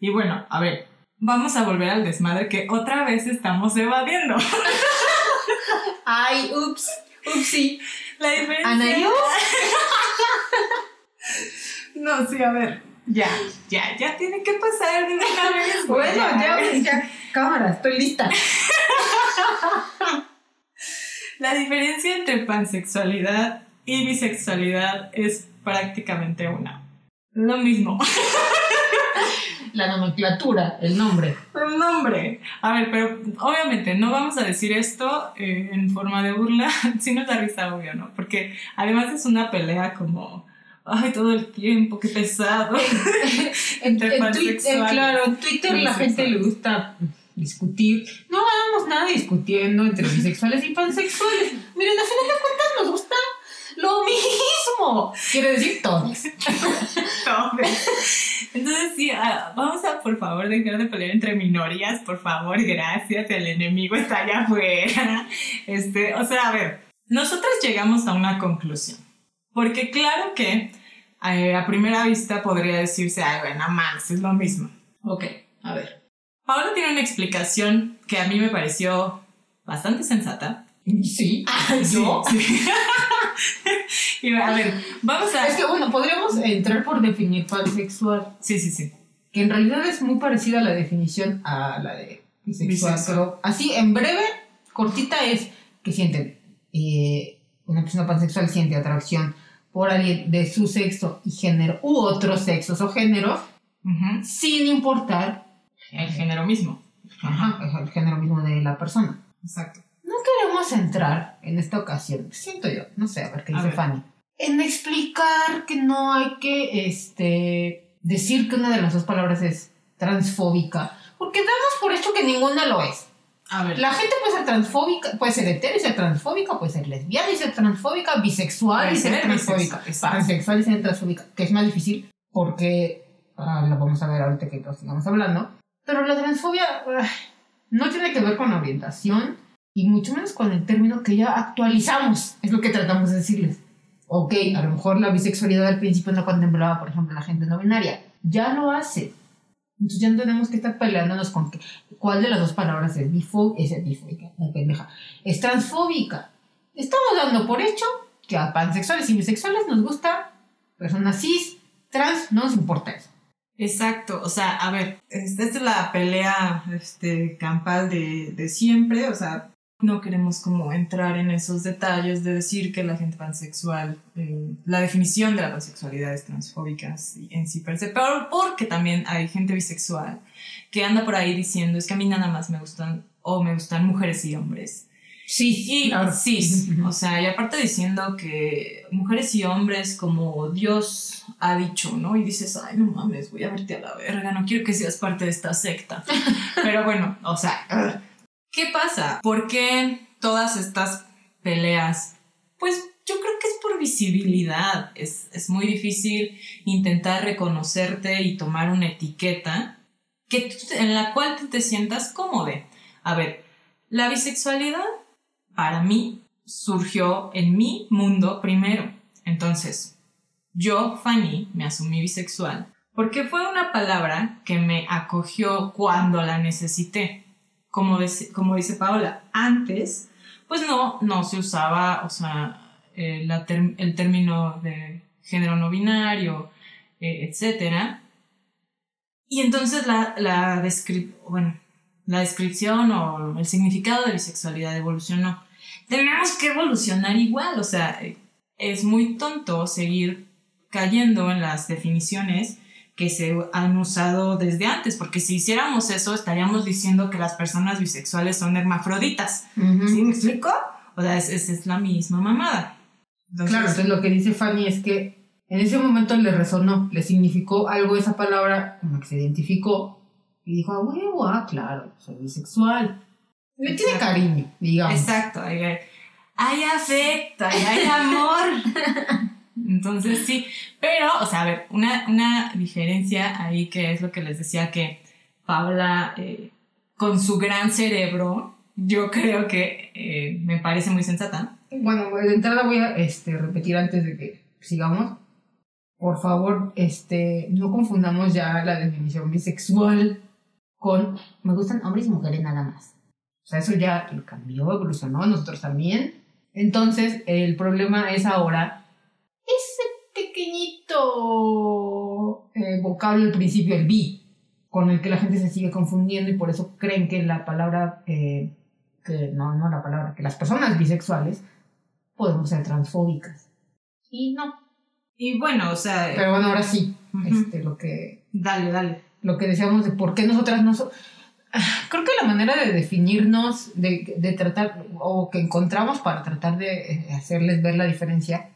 Y bueno, a ver, vamos a volver al desmadre que otra vez estamos evadiendo. Ay, ups, upsi. La diferencia. Anayo. No, sí, a ver. Ya, ya, ya tiene que pasar de una vez. güey, Bueno, ya, ya, cámara, estoy lista. La diferencia entre pansexualidad y bisexualidad es prácticamente una. Lo mismo. La nomenclatura, el nombre. El nombre. A ver, pero obviamente no vamos a decir esto eh, en forma de burla, si nos da risa, obvio, ¿no? Porque además es una pelea como, ay, todo el tiempo, qué pesado. En, Entre en Twitter, pansexuales. claro, en Twitter la gente le gusta discutir. No hagamos nada discutiendo entre bisexuales y pansexuales. Miren, a final de cuentas nos gusta lo mismo. Quiere decir todos. Entonces entonces sí, ah, vamos a por favor dejar de pelear entre minorías, por favor, gracias, el enemigo está allá afuera. Este, o sea, a ver, nosotras llegamos a una conclusión, porque claro que eh, a primera vista podría decirse, ay, bueno, más, es lo mismo. Ok, a ver. Paola tiene una explicación que a mí me pareció bastante sensata. Sí. ¿Yo? Sí. y a ver, vamos a... Es que bueno, podríamos entrar por definir pansexual. Sí, sí, sí. Que en realidad es muy parecida a la definición a la de bisexual. Bisexual. Pero así, en breve, cortita es que sienten. eh, una persona pansexual siente atracción por alguien de su sexo y género u otros sexos o géneros sin importar El género mismo. ajá, el género mismo de la persona. Exacto. No queremos entrar en esta ocasión, siento yo, no sé, a ver qué dice ver. Fanny, en explicar que no hay que este, decir que una de las dos palabras es transfóbica, porque damos por hecho que ninguna lo es. A ver. La gente puede ser transfóbica, puede ser hetero y ser transfóbica, puede ser lesbiana y ser transfóbica, bisexual Puede y ser ser transfóbica, pansexual y ser transfóbica, que es más difícil porque ah, lo vamos a ver ahorita que lo sigamos hablando. Pero la transfobia ah, no tiene que ver con orientación y mucho menos con el término que ya actualizamos, es lo que tratamos de decirles. Ok, a lo mejor la bisexualidad al principio no contemplaba, por ejemplo, la gente no binaria. Ya lo hace. Entonces ya no tenemos que estar peleándonos con que, cuál de las dos palabras es bifóbica, es bifóbica, no, pendeja, es transfóbica. Estamos dando por hecho que a pansexuales y bisexuales nos gusta personas cis, trans, no nos importa eso. Exacto, o sea, a ver, esta es la pelea este, campal de, de siempre, o sea, no queremos como entrar en esos detalles de decir que la gente pansexual, eh, la definición de la pansexualidad es transfóbica en sí per se, pero porque también hay gente bisexual que anda por ahí diciendo es que a mí nada más me gustan o me gustan mujeres y hombres. Sí, Y cis, o sea, y aparte diciendo que mujeres y hombres como Dios ha dicho, ¿no? Y dices, ay, no mames, voy a verte a la verga, no quiero que seas parte de esta secta. Pero bueno, o sea. ¿Qué pasa? ¿Por qué todas estas peleas? Pues yo creo que es por visibilidad. Es, es muy difícil intentar reconocerte y tomar una etiqueta que, tú- en la cual tú te sientas cómodo. A ver, la bisexualidad para mí surgió en mi mundo primero. Entonces, yo, Fanny, me asumí bisexual porque fue una palabra que me acogió cuando la necesité. Como, dec- como dice Paola, antes, pues no, no se usaba, o sea, eh, la term- el término de género no binario, eh, etcétera. Y entonces la, la, descri- bueno, la descripción o el significado de bisexualidad evolucionó. Tenemos que evolucionar igual, o sea, es muy tonto seguir cayendo en las definiciones que se han usado desde antes, porque si hiciéramos eso estaríamos diciendo que las personas bisexuales son hermafroditas. Ujú. ¿Sí me explico? O sea, es, es, es la misma mamada. Entonces, Claro, entonces lo que dice Fanny es que en ese momento le resonó, le significó algo esa palabra la que se identificó y dijo, ah, huevo, ah, claro, soy bisexual. Le tiene Exacto. cariño, digamos. Exacto, hay, hay afecto, hay, hay amor. Entonces sí, pero, o sea, a ver, una, una diferencia ahí que es lo que les decía que Paula, eh, con su gran cerebro, yo creo que eh, me parece muy sensata. Bueno, de entrada voy a este, repetir antes de que sigamos. Por favor, este, no confundamos ya la definición bisexual con me gustan hombres y mujeres nada más. O sea, eso ya cambió, evolucionó, nosotros también. Entonces, el problema es ahora ese pequeñito eh, vocablo al principio, el bi, con el que la gente se sigue confundiendo y por eso creen que la palabra, eh, que no, no la palabra, que las personas bisexuales podemos ser transfóbicas. Y no. Y bueno, o sea, Pero bueno, ahora sí, este, lo que dale, dale. lo que decíamos de por qué nosotras no so- Ah, Creo que la manera de definirnos, de, de tratar, o que encontramos para tratar de eh, hacerles ver la diferencia,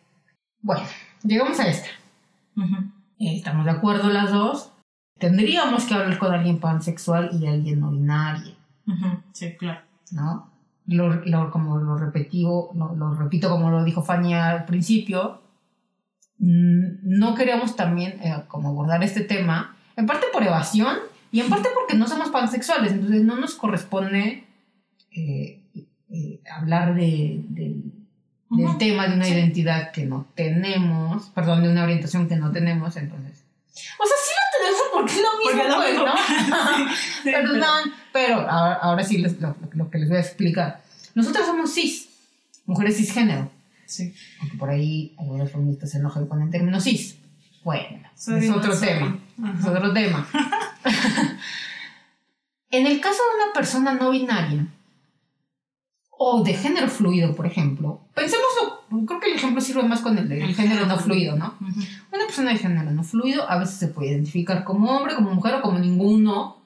bueno, llegamos a esta. Eh, Estamos de acuerdo las dos. Tendríamos que hablar con alguien pansexual y alguien no binario, Sí, claro. ¿no? Lo, lo- como lo repetivo, lo, lo repito como lo dijo Fanny al principio, mm, no queríamos también eh, como abordar este tema En parte por evasión y en parte porque no somos pansexuales, entonces no nos corresponde eh, eh, hablar de, del- tema de una Sí. identidad que no tenemos, perdón, de una orientación que no tenemos, entonces. O sea, sí lo tenemos porque es lo mismo, lo pues, ¿no? Sí, Perdón, pero ahora, ahora sí les- lo, lo que les voy a explicar. Nosotros somos cis, mujeres cisgénero. Sí. Aunque por ahí algunos feministas se enojan con el término cis. Bueno, es otro tema. Es otro tema. en el caso de una persona no binaria o de género fluido, por ejemplo, pensémoslo, creo que el ejemplo sirve más con el de El género no fluido, ¿no? Una persona de género no fluido a veces se puede identificar como hombre, como mujer o como ninguno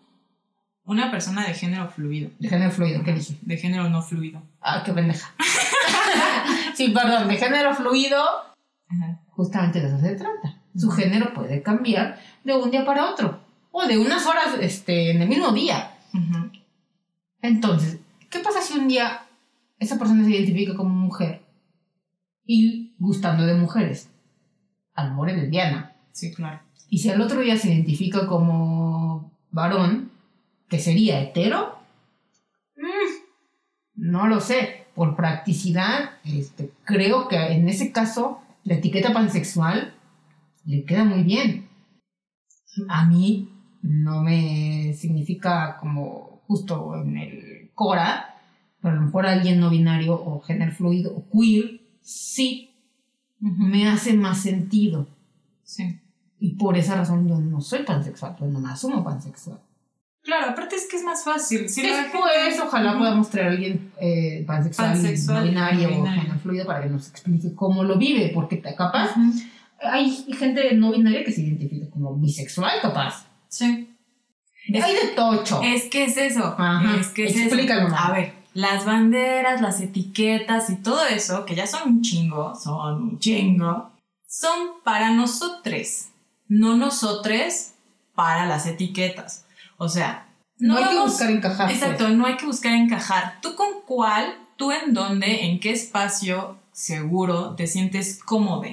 Una persona de género fluido. de género fluido. ¿Qué dije? De género no fluido. Ah, qué pendeja. sí, perdón, de género fluido. Justamente de eso se trata. Su género puede cambiar de un día para otro. O de unas horas este, en el mismo día. Entonces, ¿qué pasa si un día esa persona se identifica como mujer y gustando de mujeres? A lo mejor es lesbiana. Sí, claro. Y si al otro día se identifica como varón, ¿qué sería? ¿Hetero? Mm, no lo sé. Por practicidad, este, creo que en ese caso la etiqueta pansexual le queda muy bien. A mí no me significa como justo en el Cora, pero a lo mejor alguien no binario o género fluido o queer sí Ujú. me hace más sentido. Sí. Y por esa razón yo no soy pansexual, yo no me asumo pansexual. Claro, aparte es que es más fácil. Si Después, gente- ojalá Ujú. podamos traer a alguien eh, pansexual, Pansexual, no binario no o binario. género fluido para que nos explique cómo lo vive, porque capaz hay gente no binaria que se identifica como bisexual, capaz. Sí. hay de tocho. Es que es eso. Ajá. Es que es Explícalo, eso. A ver, las banderas, las etiquetas y todo eso, que ya son un chingo, son un chingo, son para nosotros, no nosotros para las etiquetas. O sea, no, no, hay que buscar encajar. pues. Exacto, no hay que buscar encajar. ¿Tú con cuál, tú en dónde, en qué espacio seguro te sientes cómodo?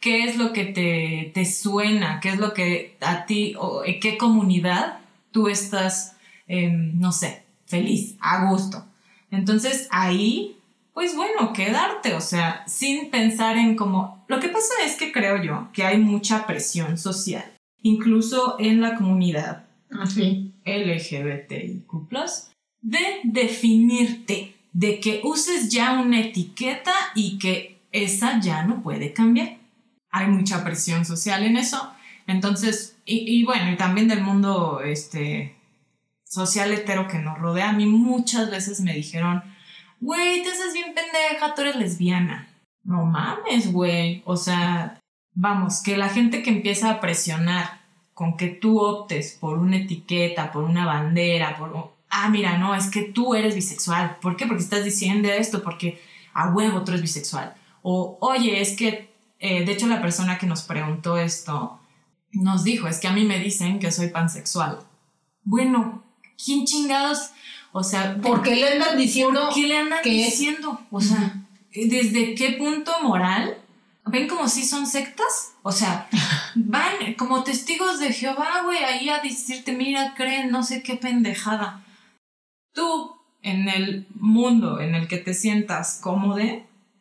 ¿Qué es lo que te, te suena? ¿Qué es lo que a ti, o en qué comunidad tú estás, em, no sé, feliz, a gusto? Entonces ahí, pues bueno, quedarte, o sea, sin pensar en cómo... Lo que pasa es que creo yo que hay mucha presión social, incluso en la comunidad Ah. LGBTIQ, de definirte, de que uses ya una etiqueta y que esa ya no puede cambiar. Hay mucha presión social en eso. Entonces, y, y bueno, y también del mundo este, social hetero que nos rodea, a mí muchas veces me dijeron, güey, te haces bien pendeja, tú eres lesbiana. No mames, güey. O sea, vamos, que la gente que empieza a presionar con que tú optes por una etiqueta, por una bandera, por... Ah, mira, no, es que tú eres bisexual. ¿Por qué? Porque estás diciendo esto, porque a huevo tú eres bisexual. O, oye, es que, eh, de hecho, la persona que nos preguntó esto nos dijo, es que a mí me dicen que soy pansexual. Bueno, ¿quién chingados? O sea, ¿Por qué le andan diciendo ¿Por qué le andan es- diciendo? O sea, ¿desde qué punto moral? ¿Ven como si son sectas? O sea, van como testigos de Jehová, güey, ahí a decirte, mira, creen, no sé qué pendejada. Tú, en el mundo en el que te sientas cómodo,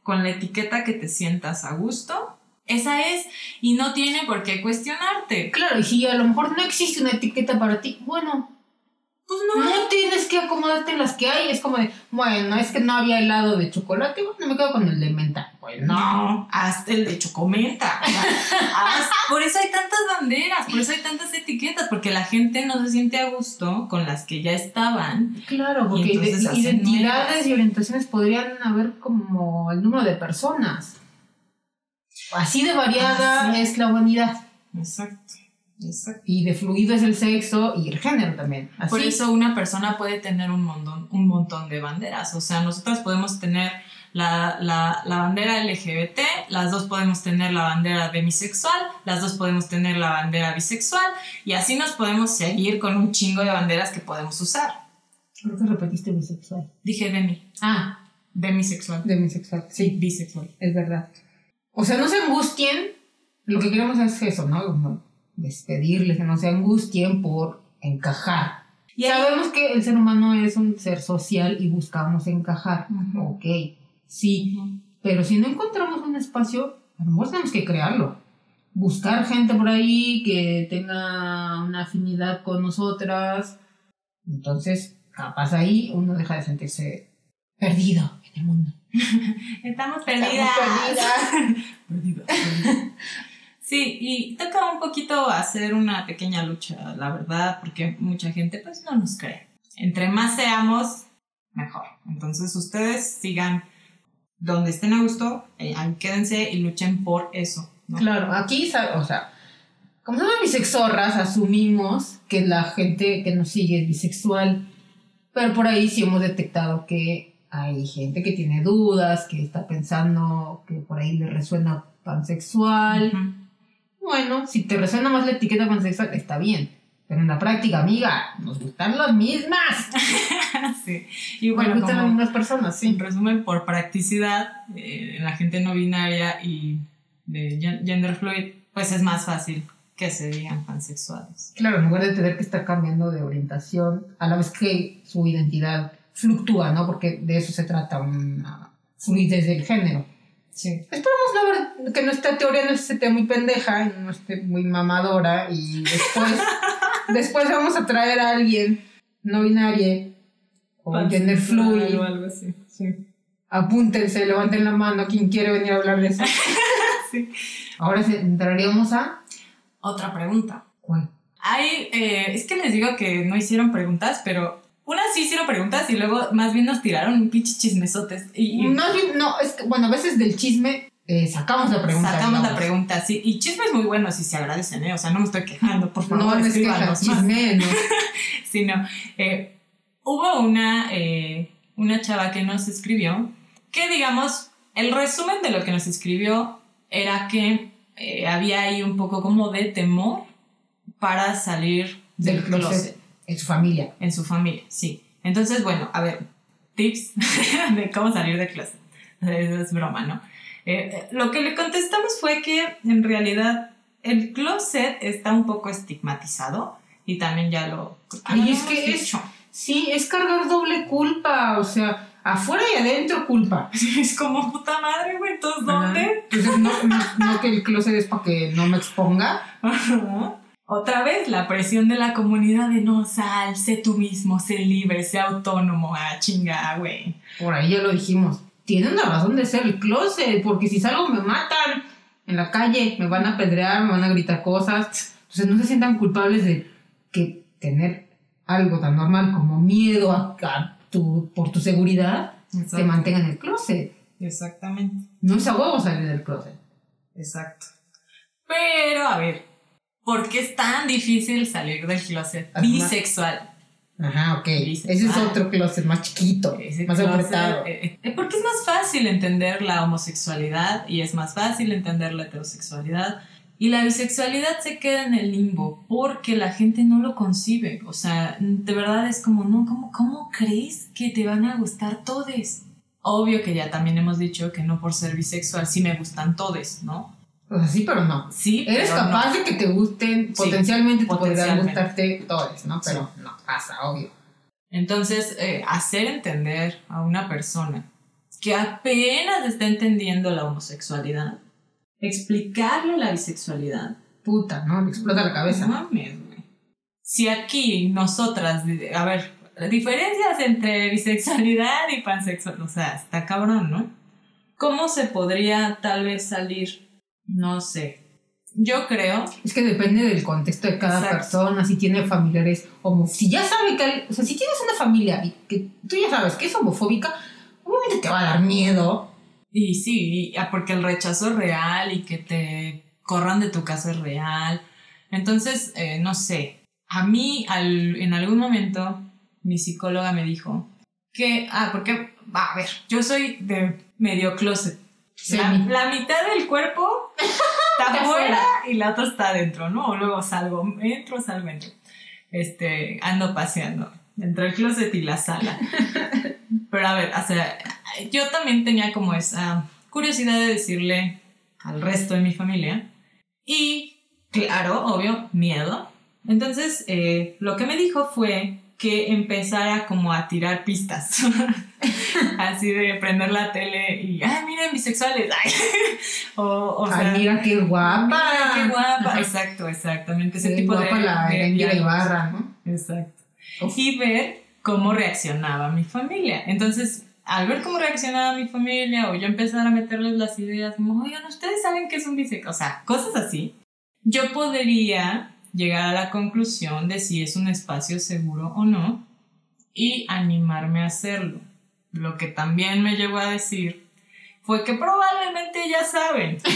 con la etiqueta que te sientas a gusto, esa es, y no tiene por qué cuestionarte. Claro, y si a lo mejor no existe una etiqueta para ti, bueno, Pues no, no hay. tienes que acomodarte en las que hay. Es como de, bueno, es que no había helado de chocolate, bueno, me quedo con el de menta. Pues no. Hasta el de chocomenta. O sea, haz- por eso hay tantas banderas, por eso hay tantas etiquetas, porque la gente no se siente a gusto con las que ya estaban. Claro, porque identidades nuevas. y orientaciones podrían haber como el número de personas. Así de variada Así. es la humanidad. Exacto, exacto. Y de fluido es el sexo y el género también. Así. Por eso una persona puede tener un montón, un montón de banderas. O sea, nosotras podemos tener la, la, la bandera LGBT, las dos podemos tener la bandera demisexual, las dos podemos tener la bandera bisexual, y así nos podemos seguir con un chingo de banderas que podemos usar. Creo que repetiste bisexual. Dije demi, Ah, demisexual. demisexual. Sí, bisexual. es verdad. O sea, no se angustien. Lo que queremos es eso, ¿no? Despedirles, que no se angustien por encajar. Y Sabemos que el ser humano es un ser social y buscamos encajar. Ujú. Ok, sí. Pero si no encontramos un espacio, a lo mejor tenemos que crearlo. Buscar gente por ahí que tenga una afinidad con nosotras. Entonces, capaz ahí uno deja de sentirse perdido en el mundo. Estamos perdidas. Perdidas, perdidas. Sí, y toca un poquito hacer una pequeña lucha, la verdad, porque mucha gente pues no nos cree. Entre más seamos, mejor. Entonces ustedes sigan donde estén a gusto, eh, ahí quédense y luchen por eso. ¿no? Claro, aquí, o sea, como somos bisexorras, asumimos que la gente que nos sigue es bisexual. Pero por ahí sí hemos detectado que hay gente que tiene dudas, que está pensando que por ahí le resuena pansexual. Bueno, si te resuena más la etiqueta pansexual, está bien. Pero en la práctica, amiga, nos gustan las mismas. Sí. Y Nos bueno, gustan las mismas personas, sí. en resumen, por practicidad, eh, la gente no binaria y de gen- gender fluid, pues es más fácil que se digan pansexuales. Claro, en lugar de tener que estar cambiando de orientación, a la vez que su identidad fluctúa, ¿no? Porque de eso se trata una fluidez del género. Sí. Esperamos no ver, que nuestra teoría no esté muy pendeja y no esté muy mamadora y después, después vamos a traer a alguien no binario o gender fluid. o algo así. Sí. Apúntense, levanten la mano quien quiere venir a hablar de eso. Sí. Ahora entraríamos a... Otra pregunta. ¿Cuál? Hay, eh, es que les digo que no hicieron preguntas, pero unas sí hicieron preguntas y luego más bien nos tiraron un pinche chismesotes. Y, y No, no, es que, bueno, a veces del chisme eh, sacamos la pregunta. sacamos la pregunta, sí. Y chismes muy buenos y se agradecen, ¿eh? O sea, no me estoy quejando, por favor, No, no es que escríbanos más. chisme, no. sino eh, hubo una, eh, una chava que nos escribió que, digamos, el resumen de lo que nos escribió era que había ahí un poco como de temor para salir del, Del closet. closet. En su familia. en su familia, sí. Entonces, bueno, a ver, tips de cómo salir del closet. Eso es broma, ¿no? Eh, eh, lo que le contestamos fue que en realidad el closet está un poco estigmatizado y también ya lo... Ay, lo es que es- dicho. Sí, es cargar doble culpa, o sea, afuera y adentro culpa. Es como puta madre, güey, ¿entonces dónde? Entonces, no, no, no que el closet es para que no me exponga. Ajá. Otra vez la presión de la comunidad de no sal, sé tú mismo, sé libre, sé autónomo, ah, chinga, güey. Por ahí ya lo dijimos. Tiene una razón de ser el closet, porque si salgo me matan en la calle, me van a apedrear, me van a gritar cosas. Entonces no se sientan culpables de que tener algo tan normal como miedo a, a tu, por tu seguridad te mantenga en el closet. Exactamente. No es a huevo salir del closet. Exacto. Pero, a ver, ¿por qué es tan difícil salir del closet bisexual? Ajá, ok. Bisexual. Ese es otro closet más chiquito, Ese más closet, apretado. eh, eh, porque es más fácil entender la homosexualidad y es más fácil entender la heterosexualidad. Y la bisexualidad se queda en el limbo porque la gente no lo concibe. O sea, de verdad es como, no, ¿cómo, cómo crees que te van a gustar todes? Obvio que ya también hemos dicho que no por ser bisexual sí me gustan todes, ¿no? O sea, sí, pero no. Sí, Eres no. capaz de que te gusten, Sí, potencialmente te podrían gustarte todos, ¿no? Pero no pasa, obvio. Entonces, eh, hacer entender a una persona que apenas está entendiendo la homosexualidad, explicarle la bisexualidad. Puta, ¿no? Le explota la cabeza. No mames, güey. Si aquí nosotras, a ver, diferencias entre bisexualidad y pansexual, o sea, está cabrón, ¿no? ¿Cómo se podría tal vez salir? No sé. Yo creo Es que depende del contexto de cada Exacto. persona, si tiene familiares homo... Si ya sabe que... O sea, si tienes una familia y que tú ya sabes que es homofóbica, obviamente te va a dar miedo. Y sí, ah, porque el rechazo es real y que te corran de tu casa es real. Entonces, eh, no sé, a mí al- en algún momento mi psicóloga me dijo que, ah, porque, va, a ver, yo soy de medio closet. La, la mitad del cuerpo está afuera y la otra está adentro, ¿no? Luego salgo, entro, salgo, entro. Este, ando paseando entre el closet y la sala. Pero a ver, o sea, yo también tenía como esa curiosidad de decirle al resto de mi familia. Y claro, obvio, miedo. Entonces, eh, lo que me dijo fue que empezara como a tirar pistas. Así de prender la tele y, ay, miren, bisexuales. Ay. o, o sea, Ay, mira qué guapa. mira qué guapa. Exacto, exactamente. Ese Qué tipo guapa de. la de diálogos. Ibarra, ¿no? Exacto. Uf. Y ver cómo reaccionaba mi familia. Entonces, al ver cómo reaccionaba mi familia, o yo empezar a meterles las ideas, como, oigan, ustedes saben que es un bisexual, o sea, cosas así, yo podría llegar a la conclusión de si es un espacio seguro o no y animarme a hacerlo. Lo que también me llegó a decir fue que probablemente ya saben.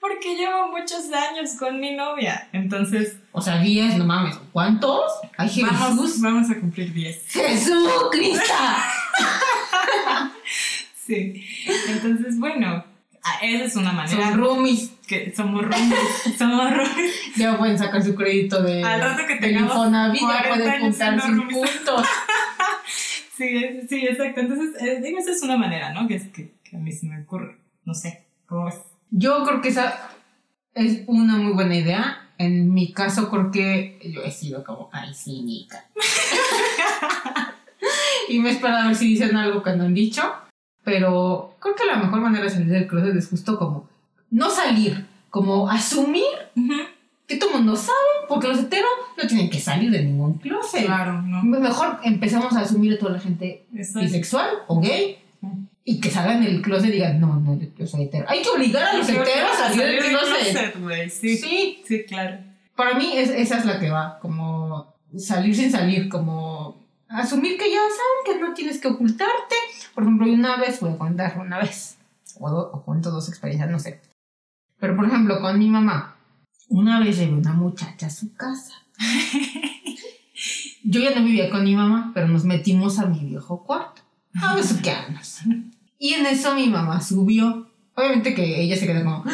Porque llevo muchos años con mi novia. Entonces, O sea, 10, no mames. ¿Cuántos? Ay, Jesús. vamos, vamos a cumplir 10. Jesús, Crista. Sí. Entonces, bueno, ah, esa es una manera Son roomies. que somos roomies. somos roomies. Ya pueden sacar su crédito de. Al rato que tengamos Infonavit, ya 40 pueden juntar sus puntos. Sí, sí, exacto. Entonces, eh, digo, esa es una manera, ¿no? Que, que, que a mí se me ocurre. No sé, ¿cómo es? Yo creo que esa es una muy buena idea. En mi caso, creo que yo he sido como, ay, cínica. y me espero a ver si dicen algo que no han dicho. Pero creo que la mejor manera de salir del closet es justo como no salir, como asumir que todo el mundo sabe, porque los heteros no tienen que salir de ningún closet. Claro, ¿no? Mejor empezamos a asumir a toda la gente Exacto. bisexual o gay y que salgan del closet y digan, no, no, yo, yo soy hetero. Hay que obligar a los heteros a salir del closet. closet, güey, Sí, sí, Sí, claro. para mí es, esa es la que va, como salir sin salir, como asumir que ya saben que no tienes que ocultarte. Por ejemplo, una vez, voy a contar una vez, o, do- o cuento dos experiencias, no sé. Pero por ejemplo, con mi mamá, una vez llevé una muchacha a su casa. Yo ya no vivía con mi mamá, pero nos metimos a mi viejo cuarto a besuquearnos. Y en eso mi mamá subió. Obviamente que ella se quedó como, "¡Ah!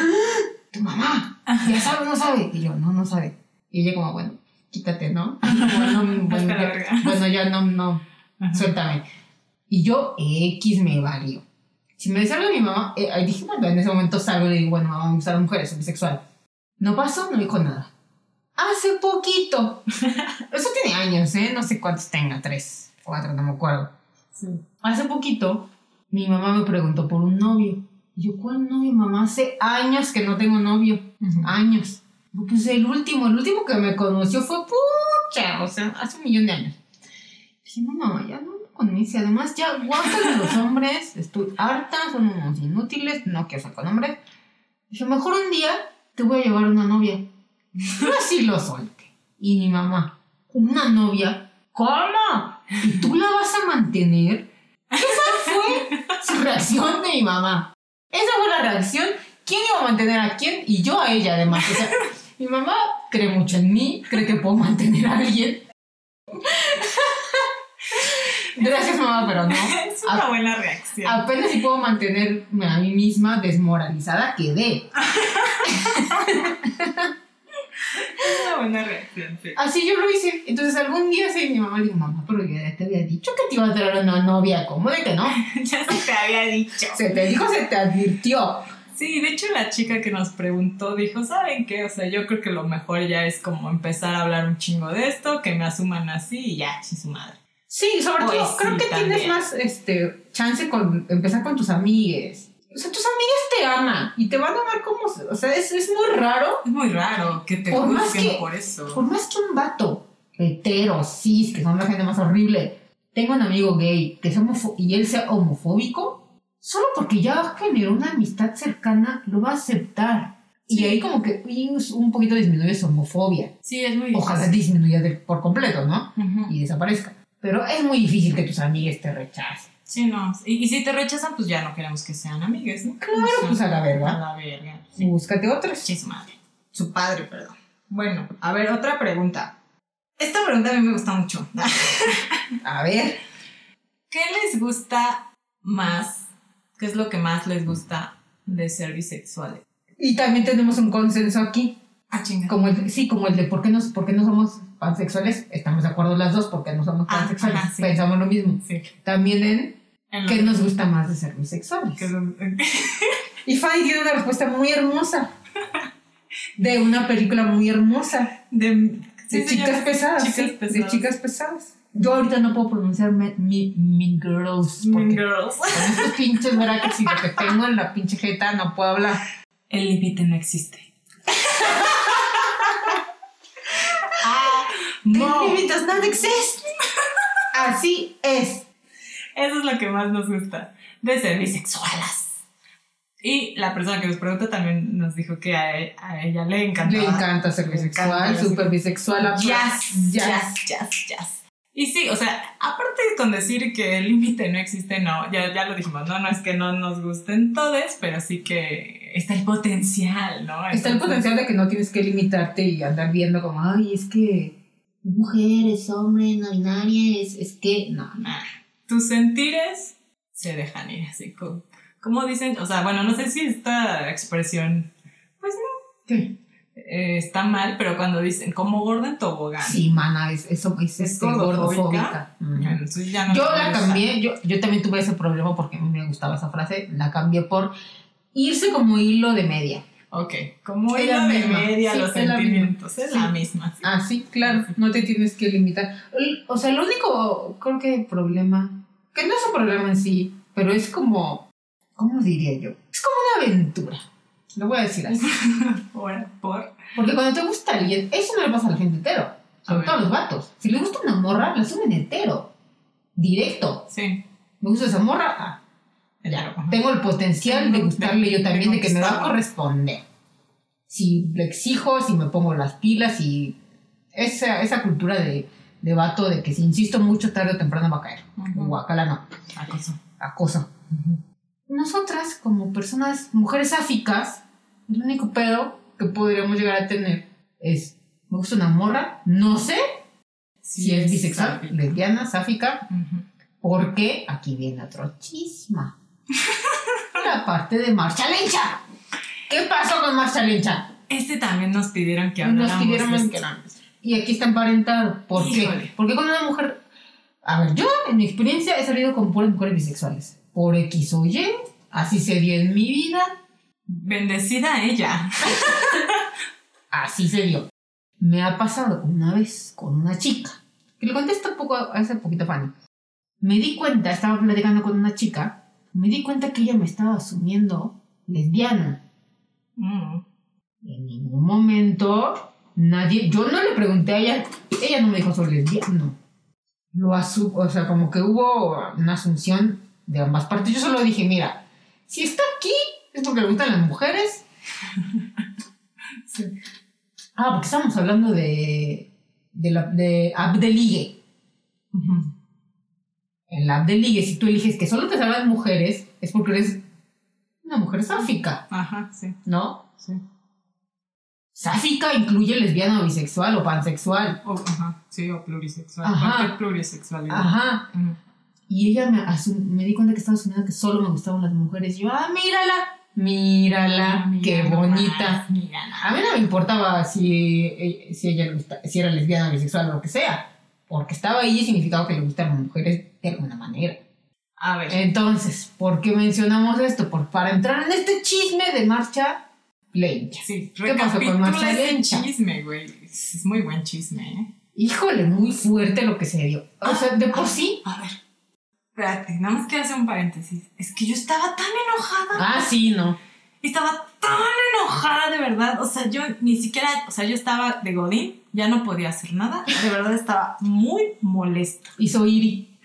tu mamá, ya sabe no sabe. Y yo, no, no sabe. Y ella como, bueno, quítate, ¿no? Bueno, bueno, ya, bueno, ya no, no, Ajá. suéltame. Y yo, X me valió. Si me decía algo mi mamá, eh, dije, bueno, en ese momento salgo y le digo, bueno, mamá, me gustan las mujeres, soy bisexual. No pasó, no dijo nada. Hace poquito. Eso tiene años, ¿eh? No sé cuántos tenga, tres, cuatro, no me acuerdo. Sí. Hace poquito, mi mamá me preguntó por un novio. Y yo, ¿cuál novio, mamá? Hace años que no tengo novio. Años. Pues el último, el último que me conoció fue pucha, o sea, hace un millón de años. Dije, no, mamá, ya no me conoce. Además, ya guácala los hombres. Estoy harta, son unos inútiles. No quiero con hombres. Dije, mejor un día te voy a llevar una novia. Así lo solté. Y mi mamá, ¿una novia? ¿Cómo? ¿Y tú la vas a mantener? Esa fue su reacción de mi mamá. Esa fue la reacción. ¿Quién iba a mantener a quién? Y yo a ella, además. Mi mamá cree mucho en mí, cree que puedo mantener a alguien. Gracias, mamá, pero no. Es una buena reacción. Apenas si puedo mantenerme a mí misma desmoralizada, quedé. Es una buena reacción, sí. Así yo lo hice. Entonces algún día sí, mi mamá le dijo, mamá, pero ya te había dicho que te iba a traer una novia. ¿Cómo de que no? ya se te había dicho. Se te dijo, se te advirtió. Sí, de hecho la chica que nos preguntó dijo, ¿saben qué? O sea, yo creo que lo mejor ya es como empezar a hablar un chingo de esto, que me asuman así y ya, sin su madre. Sí, sobre Pues todo creo que tienes también. más este, chance con empezar con tus amigues. O sea, tus amigas te aman y te van a amar como... O sea, es, es muy raro. Es muy raro que te juzguen por eso. Por más que un vato hetero, cis, que son la gente más horrible, tenga un amigo gay que homofo- y él sea homofóbico, solo porque ya generó una amistad cercana, lo va a aceptar. Y ahí como que un poquito disminuye su homofobia. Sí, es muy Ojalá difícil. disminuya de- por completo, ¿no? Y desaparezca. Pero es muy difícil que tus amigues te rechacen. Sí, no. Y, y si te rechazan, pues ya no queremos que sean amigues, ¿no? Claro, pues a la verga. A la verga. Sí. Búscate otras. Sí, su madre. Su padre, perdón. Bueno, a ver, otra pregunta. Esta pregunta a mí me gusta mucho. A ver. ¿Qué les gusta más? ¿Qué es lo que más les gusta de ser bisexuales? Y también tenemos un consenso aquí. Ah, chinga. Como el, sí, como el de por qué, nos, por qué no somos pansexuales. Estamos de acuerdo las dos porque no somos Ah, pansexuales. ajá, sí. Pensamos lo mismo. Sí. También en qué nos gusta más de ser bisexuales. Y Fanny tiene una respuesta muy hermosa. de una película muy hermosa De, de chicas pesadas, Chicas de chicas pesadas. Yo ahorita no puedo pronunciar mi- Mean Girls porque Mean Girls. con estos pinches brackets y lo que tengo en la pinche jeta no puedo hablar. El límite no existe. No. límites not exist. Así es. Eso es lo que más nos gusta de ser bisexualas. Y la persona que nos pregunta también nos dijo que a, a ella le encanta. Le encanta ser bisexual, súper bisexual. Jazz, jazz, jazz, jazz. Y sí, o sea, aparte con decir que el límite no existe, no, ya, ya lo dijimos, ¿no? No es que no nos gusten todos, pero sí que está el potencial, ¿no? Está el potencial de que no tienes que limitarte y andar viendo como, ay, es que mujer, es hombre, no binaria, es, es que, no. nah, tus sentires se dejan ir, así como, como dicen, o sea, bueno, no sé si esta expresión, pues no, ¿Qué? Eh, está mal, pero cuando dicen como gorda en tobogán. Sí, mana, es, eso es, ¿Es este, gordofóbica? gordofóbica. Ujú. entonces ya no Yo la cambié, yo, yo también tuve ese problema porque a mí me gustaba esa frase, la cambié por irse como hilo de media. Ok, como Es hilo de misma. media Sí, los es sentimientos, es la misma. sí. Ah, sí, claro, no te tienes que limitar. O sea, el único, creo que problema, que no es un problema en sí, pero es como, ¿cómo diría yo? Es como una aventura. Lo voy a decir así. Por, por. Porque cuando te gusta alguien, eso no le pasa a la gente entero. Sobre todo a los vatos. Si le gusta una morra, la suben entero. Directo. Sí, Me gusta esa morra, ah, tengo el potencial de gustarle de- yo también, de de, que me va a corresponder. Si le exijo, si me pongo las pilas y esa, esa cultura de, de vato de que si insisto mucho, tarde o temprano va a caer. Ujú. Guacala no, Acoso. acoso. Nosotras, como personas, mujeres sáficas, el único pedo que podríamos llegar a tener es, me gusta una morra, no sé si es bisexual, lesbiana, sáfica, Ujú. porque aquí viene otro chisma. La parte de Marcha Lencha. ¿Qué pasó con Marcha Lencha? Este también nos pidieron que Nos habláramos pidieron de más esto. que nada. Y aquí está emparentado. ¿Por Híjole. qué? Porque con una mujer. A ver, yo en mi experiencia he salido con puras mujeres bisexuales. Por X o Y, así se dio en mi vida, Bendecida ella. así se dio. Me ha pasado una vez con una chica, que le conté esto un poco, hace poquito Fanny. Me di cuenta, estaba platicando con una chica, me di cuenta que ella me estaba asumiendo lesbiana. Mm. En ningún momento nadie, yo no le pregunté a ella, ella no me dijo soy lesbiano. Lo asu, o sea, como que hubo una asunción de ambas partes. Yo solo dije, mira, si está aquí es porque le gustan las mujeres. Sí. Ah, porque estamos hablando de de la de app de ligue. La app de ligue, si tú eliges que solo te salgan mujeres, es porque eres una mujer sáfica, Ajá, sí, ¿no? sí. Sáfica incluye lesbiana o bisexual o pansexual. O, ajá, sí, o plurisexual. Ajá. Cualquier plurisexualidad. Ajá. Y ella me, me di cuenta que estaba asumiendo que solo me gustaban las mujeres. Y yo, ah, mírala, mírala, Ah, mira qué bonita. Mira nada. A mí no me importaba si, eh, si ella le gusta, si era lesbiana, bisexual o lo que sea. Porque estaba ahí y significaba que le gustan las mujeres de alguna manera. A ver. Entonces, ¿por qué mencionamos esto? Por, para entrar en este chisme de marcha lencha. sí, ¿qué pasó con Marcha Lencha? chisme, güey. Es muy buen chisme, ¿eh? Híjole, muy fuerte lo que se dio. O sea, de por Ah, sí. A ver. Espérate, nada más quiero hacer un paréntesis. Es que yo estaba tan enojada. Ah, sí, no. Estaba tan enojada, de verdad. O sea, yo ni siquiera, o sea, yo estaba de Godín, ya no podía hacer nada. De verdad estaba muy molesta. Hizo Iri.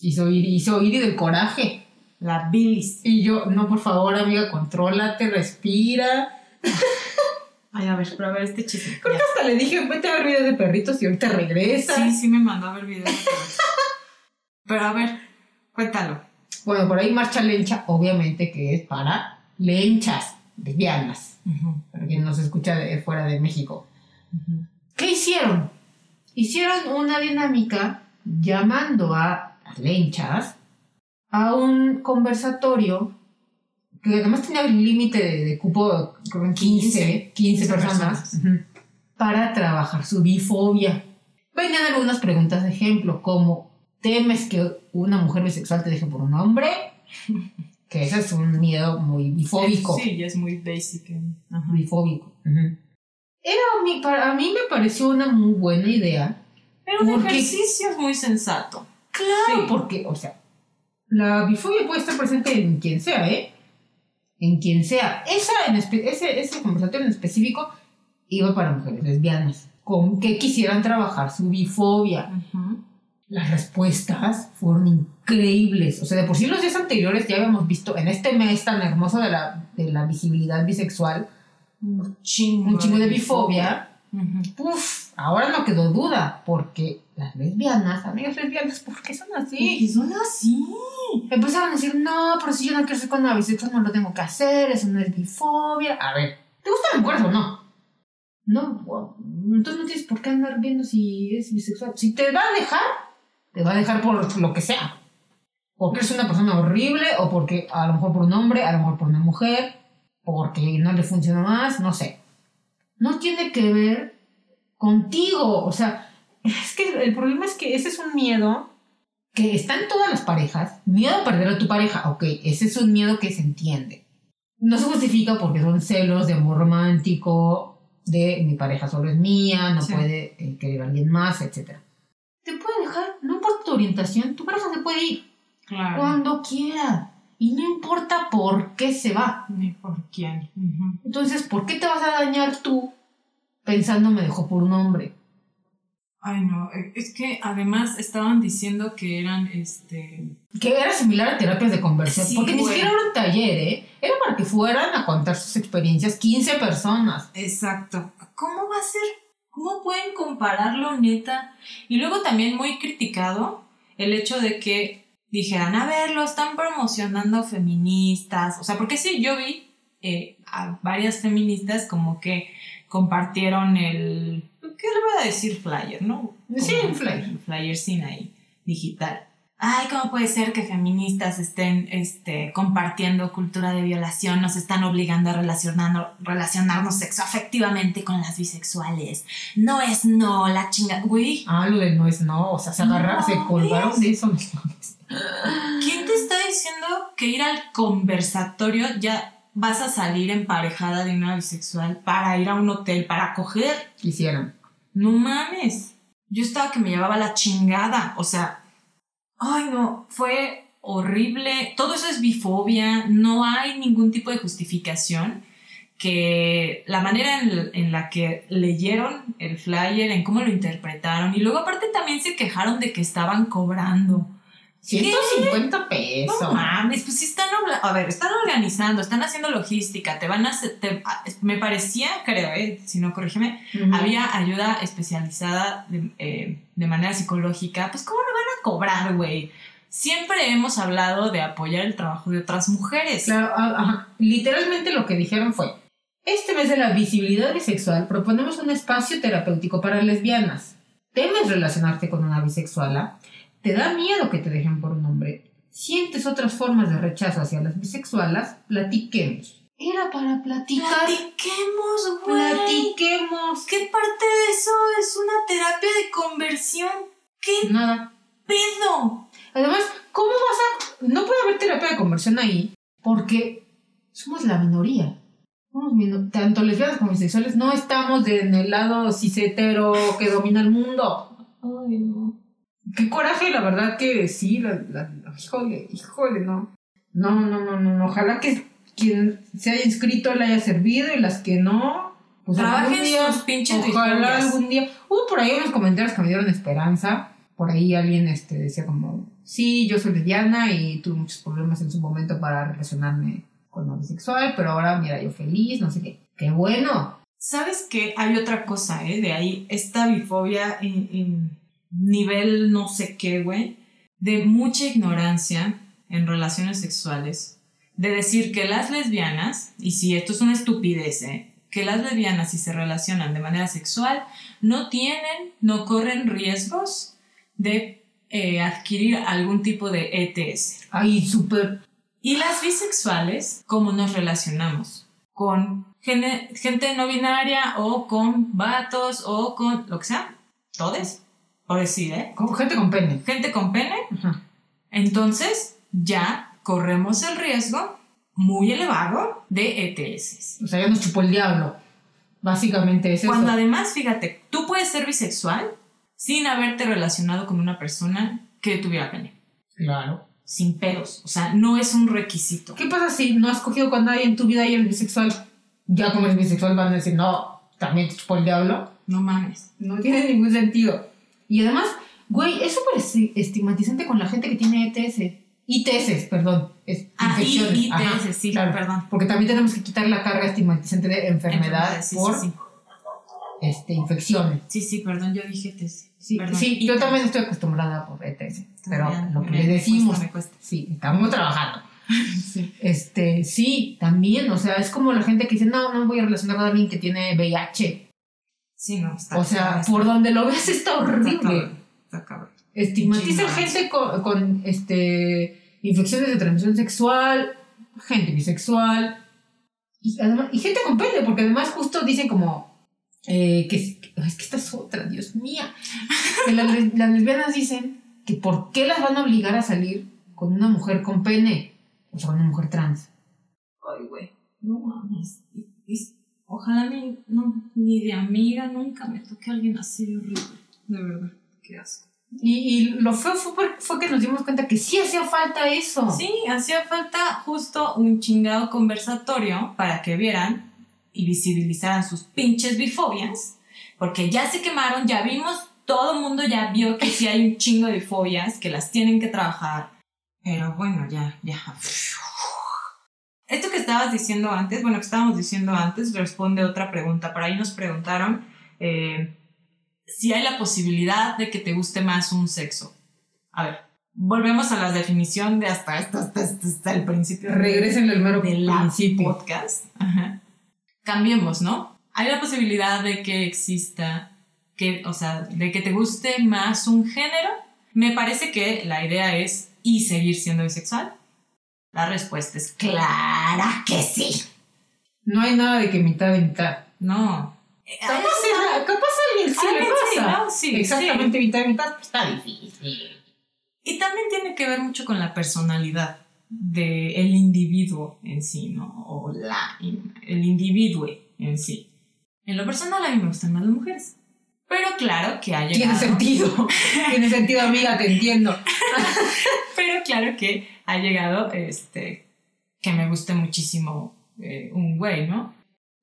Hizo Iri, hizo Iri del coraje. La bilis. Y yo, no, por favor, amiga, contrólate, respira. Ay, a ver, pero a ver este chisme. Creo que hasta le dije, vete a ver videos de perritos y ahorita regresa. Sí, sí me mandó a ver videos. de perros. Pero a ver, cuéntalo. Bueno, por ahí marcha lencha, obviamente que es para lenchas, lesbianas, para quien nos escucha de fuera de México. ¿Qué hicieron? Hicieron una dinámica llamando a las lenchas a un conversatorio que además tenía el límite de, de cupo, creo que en 15, 15, 15 personas, personas. Ujú. para trabajar su bifobia. Venían algunas preguntas de ejemplo, como ¿temes que una mujer bisexual te deje por un hombre? Que ese es un miedo muy bifóbico Sí, es muy basic. ¿eh? Ajá. bifóbico. Era a mí, para, a mí me pareció una muy buena idea. Pero un Porque- ejercicio es muy sensato. Claro, Sí. porque, o sea, la bifobia puede estar presente en quien sea, ¿eh? En quien sea. Esa en ese, ese conversatorio en específico iba para mujeres lesbianas, con que quisieran trabajar su bifobia. Las respuestas fueron increíbles. O sea, de por sí los días anteriores ya habíamos visto en este mes tan hermoso de la, de la visibilidad bisexual Un chingo, un chingo de bifobia. Ujú. Uf, ahora no quedó duda, porque las lesbianas, amigas lesbianas, ¿por qué son así? Y son así. Empezaron a decir, no, pero si yo no quiero ser con una bisexual, no lo tengo que hacer, eso no es bifobia. A ver, ¿te gustan las mujeres o no? No, entonces no tienes por qué andar viendo si es bisexual. Si te va a dejar, te va a dejar por lo que sea. Porque eres una persona horrible, o porque a lo mejor por un hombre, a lo mejor por una mujer, porque no le funciona más, no sé. No tiene que ver contigo. O sea, es que el problema es que ese es un miedo que está en todas las parejas. Miedo a perder a tu pareja, ok, ese es un miedo que se entiende. No se justifica porque son celos de amor romántico, de mi pareja solo es mía, no Sí. puede eh, querer a alguien más, etc. Dejar, no importa tu orientación, tu pareja se puede ir Claro. cuando quiera. Y no importa por qué se va. Ni por quién. Ujú. Entonces, ¿por qué te vas a dañar tú pensando me dejó por un hombre? Ay, no. eh, Es que además estaban diciendo que eran este. Que era similar a terapias de conversión. Sí, porque ni siquiera era un taller, ¿eh? Era para que fueran a contar sus experiencias 15 personas. Exacto. ¿Cómo va a ser? ¿Cómo pueden compararlo, neta? Y luego también muy criticado el hecho de que dijeran, a ver, lo están promocionando feministas. O sea, porque sí, yo vi eh, a varias feministas como que compartieron el. ¿Qué le voy a decir? Flyer, ¿no? Sí, un flyer. Flyer sin ahí, digital. Ay, ¿cómo puede ser que feministas estén este, compartiendo cultura de violación? Nos están obligando a relacionarnos, relacionarnos sexoafectivamente con las bisexuales. No es no, la chinga. Güey, Ah, lo del no es no. O sea, se agarraron, No, se colgaron de eso. ¿quién te está diciendo que ir al conversatorio ya vas a salir emparejada de una bisexual para ir a un hotel, para coger? Quisieron. No mames. Yo estaba que me llevaba la chingada. O sea, ay no, fue horrible. Todo eso es bifobia. No hay ningún tipo de justificación. Que la manera en, en la que leyeron el flyer, en cómo lo interpretaron. Y luego aparte también se quejaron de que estaban cobrando. 150 pesos. No mames, pues sí están, a ver, están organizando, están haciendo logística, te van a te- me parecía, creo, eh, si no corrígeme, había ayuda especializada de, eh, de manera psicológica, pues ¿cómo lo van a cobrar, güey? Siempre hemos hablado de apoyar el trabajo de otras mujeres. Claro, ah, ajá. literalmente lo que dijeron fue, este mes de la visibilidad bisexual proponemos un espacio terapéutico para lesbianas. ¿Temes relacionarte con una bisexuala? ¿Te da miedo que te dejen por un hombre? ¿Sientes otras formas de rechazo hacia las bisexualas? Platiquemos. Era para platicar. Platiquemos, güey. Platiquemos. ¿Qué parte de eso es una terapia de conversión? ¿Qué Nada. pedo? Además, ¿cómo vas a...? No puede haber terapia de conversión ahí porque somos la minoría. Somos Tanto lesbianas como bisexuales no estamos en el lado cis-hetero que domina el mundo. Ay, no. Qué coraje, la verdad que sí. La, la- híjole, híjole, no. No, no, no, no, no. Ojalá que quien se haya inscrito le haya servido y las que no... Pues Trabajen día, sus pinches Ojalá algún día. Hubo por ahí unos comentarios que me dieron esperanza. Por ahí alguien este, decía como, sí, yo soy lesbiana y tuve muchos problemas en su momento para relacionarme con una bisexual, pero ahora mira, yo feliz, no sé qué. ¡Qué bueno! ¿Sabes qué? Hay otra cosa, ¿eh? De ahí, esta bifobia en, en nivel no sé qué, güey, de mucha ignorancia en relaciones sexuales, de decir que las lesbianas, y si esto es una estupidez, ¿eh? Que las lesbianas si se relacionan de manera sexual no tienen, no corren riesgos de eh, adquirir algún tipo de ETS. Ay, súper. Y las bisexuales, ¿cómo nos relacionamos? Con gente no binaria o con vatos o con lo que sea. Todes, por decir, ¿eh? Con gente con pene. Gente con pene. Ajá. Entonces ya corremos el riesgo muy elevado de ETS. O sea, ya nos chupó el diablo. Básicamente es eso. Cuando además, fíjate, tú puedes ser bisexual sin haberte relacionado con una persona que tuviera pene. Claro. Sin pedos. O sea, no es un requisito. ¿Qué pasa si no has cogido con nadie en tu vida y eres bisexual? Ya como eres bisexual van a decir, no, también te chupó el diablo. No mames. No tiene ningún sentido. Y además, güey, es súper esti- estigmatizante con la gente que tiene ETS. ITS, perdón. Es Ah, infecciones. ITS, Ajá, sí, claro. perdón. Porque también tenemos que quitar la carga estigmatizante de enfermedad sí, por sí, sí. Este, infecciones. Sí, sí, perdón, yo dije TS. Sí, sí, yo también estoy acostumbrada por ETS. Pero lo que le me decimos, cuesta, me cuesta. sí, estamos trabajando. Sí. Este, sí, también, o sea, es como la gente que dice, no, no me voy a relacionar con alguien que tiene VIH. Sí, no, está O sea, está- por donde lo ves está horrible. está cabrón. Estigmatizan gente con, con, este, infecciones de transmisión sexual, gente bisexual y, además, y gente con pene, porque además justo dicen como eh, que es que esta es otra, Dios mía. Que las, les- las lesbianas dicen que por qué las van a obligar a salir con una mujer con pene, o sea, con una mujer trans. Ay, güey, no mames. Ojalá ni, no, ni de amiga nunca me toque alguien así de horrible. De verdad, qué asco. Y, y lo feo fue, por- fue que nos dimos cuenta que sí hacía falta eso. Sí, hacía falta justo un chingado conversatorio para que vieran y visibilizaran sus pinches bifobias, porque ya se quemaron, ya vimos, todo el mundo ya vio que sí hay un chingo de bifobias, que las tienen que trabajar, pero bueno, ya, ya. Esto que estabas diciendo antes, bueno, que estábamos diciendo antes, responde otra pregunta. Por ahí nos preguntaron eh, si hay la posibilidad de que te guste más un sexo. A ver, volvemos a la definición de hasta, hasta, hasta, hasta- hasta el principio. Regresen al mero del principio. podcast. Ajá. Cambiemos, ¿no? Hay la posibilidad de que exista, que, o sea, de que te guste más un género. Me parece que la idea es y seguir siendo bisexual. La respuesta es clara que sí. No hay nada de que mitad de mitad. No. Capaz, es- capaz alguien sí Ah, le sí, pasa. Sí, Exactamente mitad de mitad. Está difícil. Y también tiene que ver mucho con la personalidad del individuo en sí, ¿no? O la, el individuo en sí. En lo personal a mí me gustan más las mujeres. Pero claro que ha llegado... Tiene sentido. Tiene sentido, amiga, te entiendo. Pero claro que ha llegado este que me guste muchísimo eh, un güey, ¿no?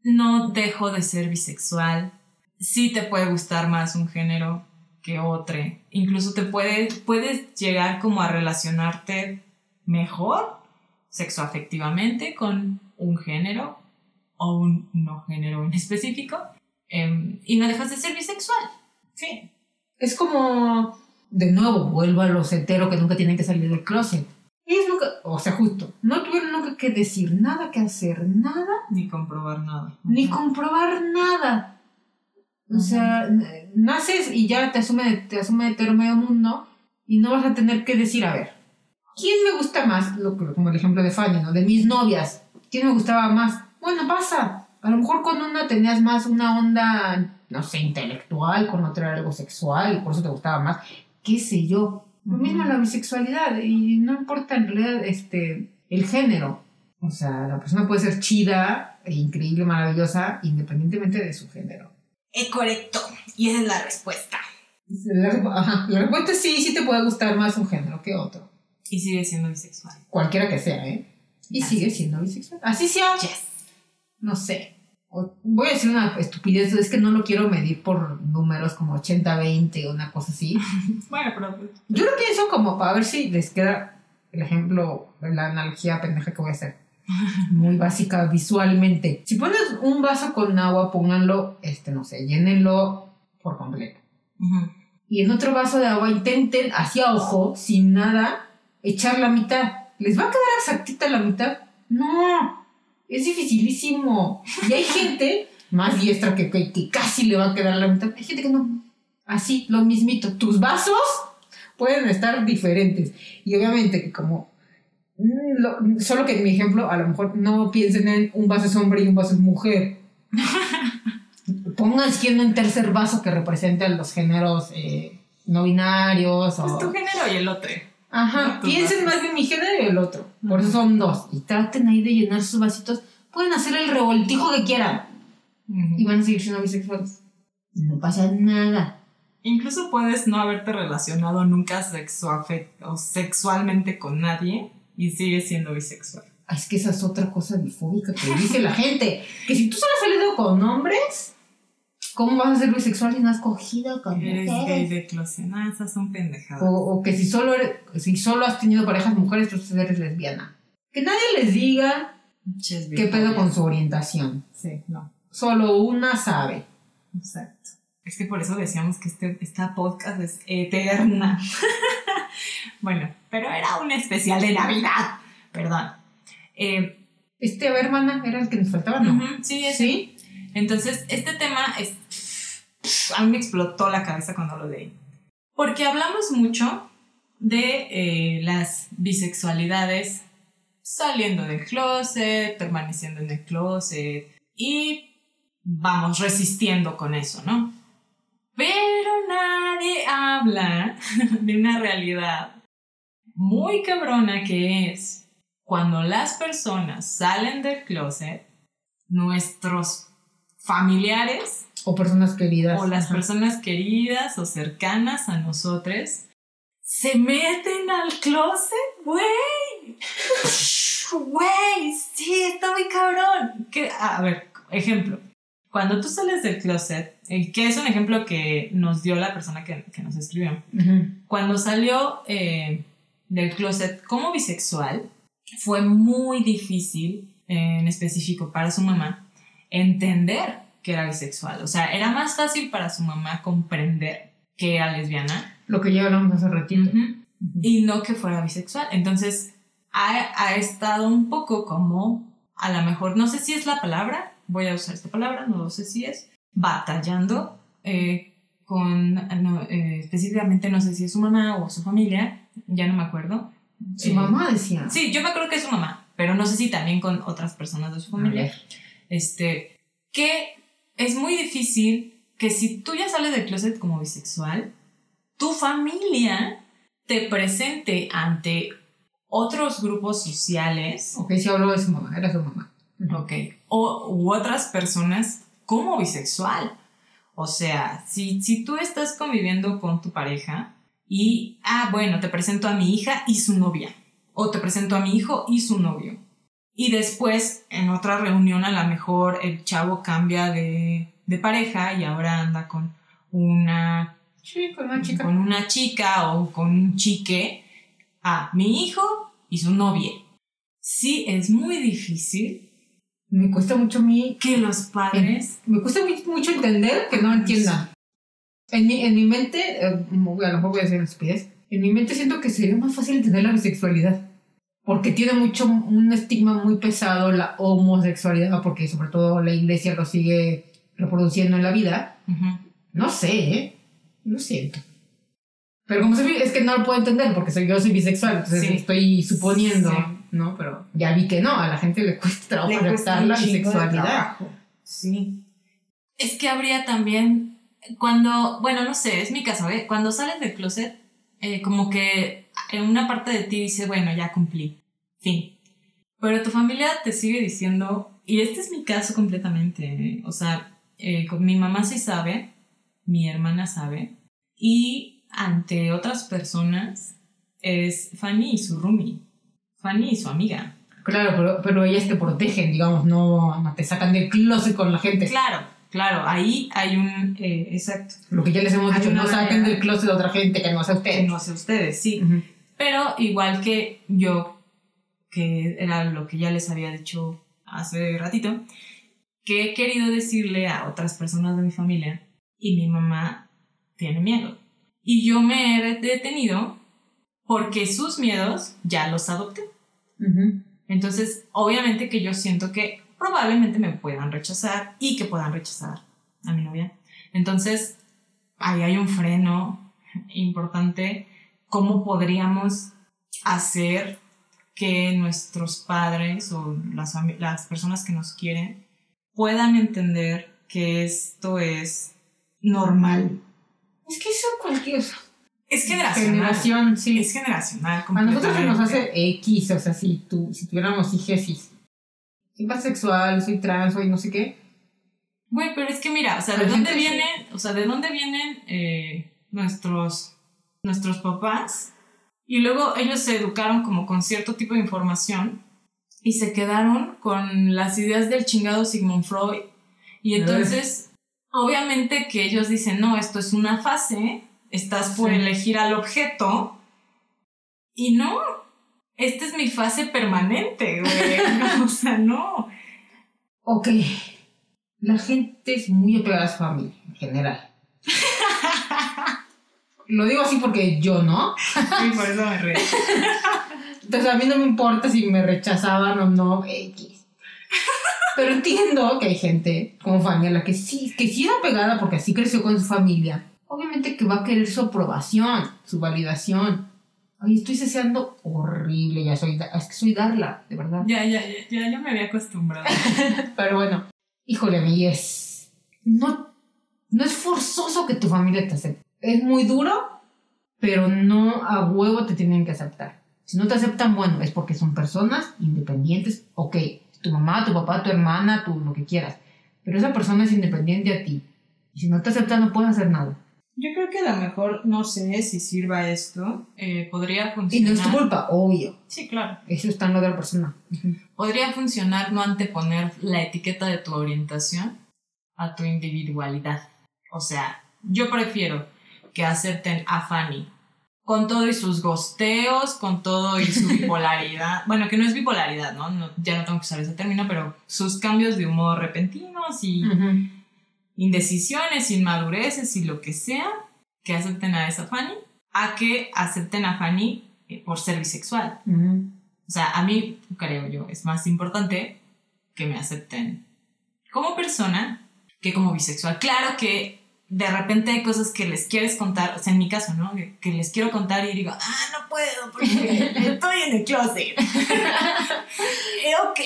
No dejo de ser bisexual. Sí te puede gustar más un género que otro. Incluso te puede, puedes llegar como a relacionarte mejor sexoafectivamente con un género o un no género en específico. em, y no dejas de ser bisexual. Sí. Es como, de nuevo, vuelvo a los heteros que nunca tienen que salir del closet. Ellos nunca, o sea, justo, no tuvieron nunca que decir nada, que hacer nada, Ni comprobar nada. ni comprobar nada. O sea, naces y ya te asume, te asume medio mundo y no vas a tener que decir, a ver, ¿quién me gusta más? Lo, como el ejemplo de Fanny, ¿no? De mis novias. ¿Quién me gustaba más? Bueno, pasa. A lo mejor con una tenías más una onda, no sé, intelectual, con otra algo sexual y por eso te gustaba más. ¿Qué sé yo? Lo mismo la bisexualidad y no importa en realidad este, el género. O sea, la persona puede ser chida, increíble, maravillosa, independientemente de su género. Es correcto. Y esa es la respuesta. La, respuesta es sí, sí te puede gustar más un género que otro. Y sigue siendo bisexual. Cualquiera que sea, ¿eh? Y Así. sigue siendo bisexual. Así sea, Yes. no sé. Voy a decir una estupidez, es que no lo quiero medir por números como 80-20 o una cosa así. Bueno, pero pues, Yo lo pienso como para ver si les queda el ejemplo, la analogía pendeja que voy a hacer. Muy básica visualmente. Si pones un vaso con agua, pónganlo, este, no sé, llénenlo por completo. ujú. Y en otro vaso de agua intenten, hacia ojo, sin nada, echar la mitad. ¿Les va a quedar exactita la mitad? No, es dificilísimo. Y hay gente más diestra que, que, que casi le va a quedar la mitad. Hay gente que no. Así, lo mismito. Tus vasos pueden estar diferentes. Y obviamente que como... mm, lo- solo que en mi ejemplo, a lo mejor no piensen en un vaso es hombre y un vaso es mujer. Pongan siendo un tercer vaso que represente a los géneros eh, no binarios. Pues o... tu género y el otro. Ajá, piensen más bien mi género y el otro. Por eso son dos. Y traten ahí de llenar sus vasitos. Pueden hacer el revoltijo que quieran. Ujú. y van a seguir siendo bisexuales. No pasa nada. Incluso puedes no haberte relacionado nunca o sexualmente con nadie y sigues siendo bisexual. Ah, Es que esa es otra cosa bifóbica que dice la gente. Que si tú solo has salido con hombres, ¿cómo vas a ser bisexual si no has cogido con Eres gay de closet. No, esas son pendejadas. O, o que si solo, eres- si solo has tenido parejas mujeres, entonces eres lesbiana. Que nadie les diga qué pedo con su orientación. Sí, no. Solo una sabe. Exacto. Es que por eso decíamos que este, esta podcast es eterna. bueno, pero era un especial de Navidad. Perdón. Eh, Este, a ver, hermana, era el que nos faltaba, ¿no? ujú, sí, es ¿Sí? Entonces, este tema es. A mí me explotó la cabeza cuando lo leí. Porque hablamos mucho de eh, las bisexualidades saliendo del closet, permaneciendo en el closet y vamos resistiendo con eso, ¿no? Pero nadie habla de una realidad muy cabrona que es cuando las personas salen del closet, nuestros familiares O personas queridas. o las Ajá. personas queridas o cercanas a nosotros se meten al closet, güey. Güey, sí, está muy cabrón. Que- A ver, ejemplo. Cuando tú sales del closet, eh, que es un ejemplo que nos dio la persona que, que nos escribió, cuando salió eh, del closet como bisexual, fue muy difícil, eh, en específico para su mamá, entender que era bisexual. O sea, era más fácil para su mamá comprender que era lesbiana Lo que ya hablamos hace ratito. Y no que fuera bisexual. Entonces, ha, ha estado un poco como, a lo mejor, no sé si es la palabra, voy a usar esta palabra, no sé si es, batallando eh, con, no, eh, específicamente no sé si es su mamá o su familia, ya no me acuerdo. Su Eh, mamá decía. Sí, yo me acuerdo que es su mamá, pero no sé si también con otras personas de su familia. Este, que es muy difícil que si tú ya sales del closet como bisexual, tu familia te presente ante otros grupos sociales, Ok, sí habló de su mamá, era su mamá. Ok, o u otras personas como bisexual. O sea, si, si tú estás conviviendo con tu pareja y, ah, bueno, te presento a mi hija y su novia, o te presento a mi hijo y su novio. Y después, en otra reunión, a lo mejor el chavo cambia de, de pareja y ahora anda con una, Sí, con una chica. con una chica o con un chique. a mi hijo y su novia. Sí, es muy difícil Me cuesta mucho a mí. que los padres... Me cuesta mu- mucho entender que no entiendan. En mi, en mi mente, eh, a lo mejor voy a decir una estupidez. En mi mente siento que sería más fácil entender la bisexualidad. Porque tiene mucho, un estigma muy pesado la homosexualidad, porque sobre todo la iglesia lo sigue reproduciendo en la vida. No sé, ¿eh? Lo siento. Pero como soy, es que no lo puedo entender porque soy, yo soy bisexual, entonces Sí. estoy suponiendo, Sí. ¿no? Pero ya vi que no, a la gente le cuesta trabajo Le cuesta aceptar la bisexualidad. Sí. Es que habría también, cuando, bueno, no sé, es mi caso, ¿eh? Cuando sales del closet, eh, como que en una parte de ti dice, bueno, ya cumplí, fin. Pero tu familia te sigue diciendo, y este es mi caso completamente, ¿eh? o sea, eh, con mi mamá sí sabe, mi hermana sabe, y ante otras personas es Fanny y su roomie, Fanny y su amiga. Claro, pero, pero ellas te protegen, digamos, no, te sacan del closet con la gente. Claro, claro, ahí hay un, eh, exacto, Lo que ya les hemos Hay dicho, no saquen barrera. del closet a otra gente que no sea que usted. no sé ustedes, sí, Ujú. Pero igual que yo, que era lo que ya les había dicho hace ratito, que he querido decirle a otras personas de mi familia y mi mamá tiene miedo. Y yo me he detenido porque sus miedos ya los adopté. Entonces, obviamente que yo siento que probablemente me puedan rechazar y que puedan rechazar a mi novia. Entonces, ahí hay un freno importante. ¿Cómo podríamos hacer que nuestros padres o las, personas que nos quieren puedan entender que esto es normal? Es que eso cualquier Es generacional. generación, sí. Es generacional. A nosotros se nos hace X, o sea, si, tú, si tuviéramos hijas y soy bisexual, soy trans, soy no sé qué, Güey, pero es que mira, o sea, ¿de dónde vienen, o sea, de dónde vienen eh, nuestros, nuestros papás? Y luego ellos se educaron como con cierto tipo de información y se quedaron con las ideas del chingado Sigmund Freud. Y entonces, obviamente que ellos dicen, no, esto es una fase, estás por Sí. elegir al objeto. Y no, esta es mi fase permanente, güey. No, o sea, no. Ok. La gente es muy apegada a su familia, en general. Lo digo así porque yo no. Sí, por eso me reí. Entonces a mí no me importa si me rechazaban o no, X. Pero entiendo que hay gente como Fanny a la que sí, que sí es apegada porque así creció con su familia. Obviamente que va a querer su aprobación, su validación. Ay, estoy deseando horrible, ya soy, es que soy Darla, de verdad. Ya, ya, ya, ya, ya me había acostumbrado. Pero bueno, híjole, mi es. No, no es forzoso que tu familia te acepte. Es muy duro, pero no a huevo te tienen que aceptar. Si no te aceptan, bueno, es porque son personas independientes. Ok, tu mamá, tu papá, tu hermana, tu lo que quieras. Pero esa persona es independiente a ti. Y si no te aceptan, no puedes hacer nada. Yo creo que a lo mejor, no sé si sirva esto, eh, podría Y funcionar. no es tu culpa, obvio. Sí, claro. Eso está en la otra persona. Podría funcionar no anteponer la etiqueta de tu orientación a tu individualidad. O sea, yo prefiero que acepten a Fanny con todo y sus gosteos, con todo y su bipolaridad. bueno, que no es bipolaridad, ¿no? No- Ya no tengo que usar ese término, pero sus cambios de humor repentinos y Ujú. indecisiones, inmadureces y lo que sea, que acepten a esa Fanny, a que acepten a Fanny eh, por ser bisexual. Ujú. O sea, a mí, creo yo, es más importante que me acepten como persona que como bisexual. Claro que de repente hay cosas que les quieres contar, o sea, en mi caso, ¿no? Que, que les quiero contar y digo, ah, no puedo porque estoy en el closet. Eh, ok.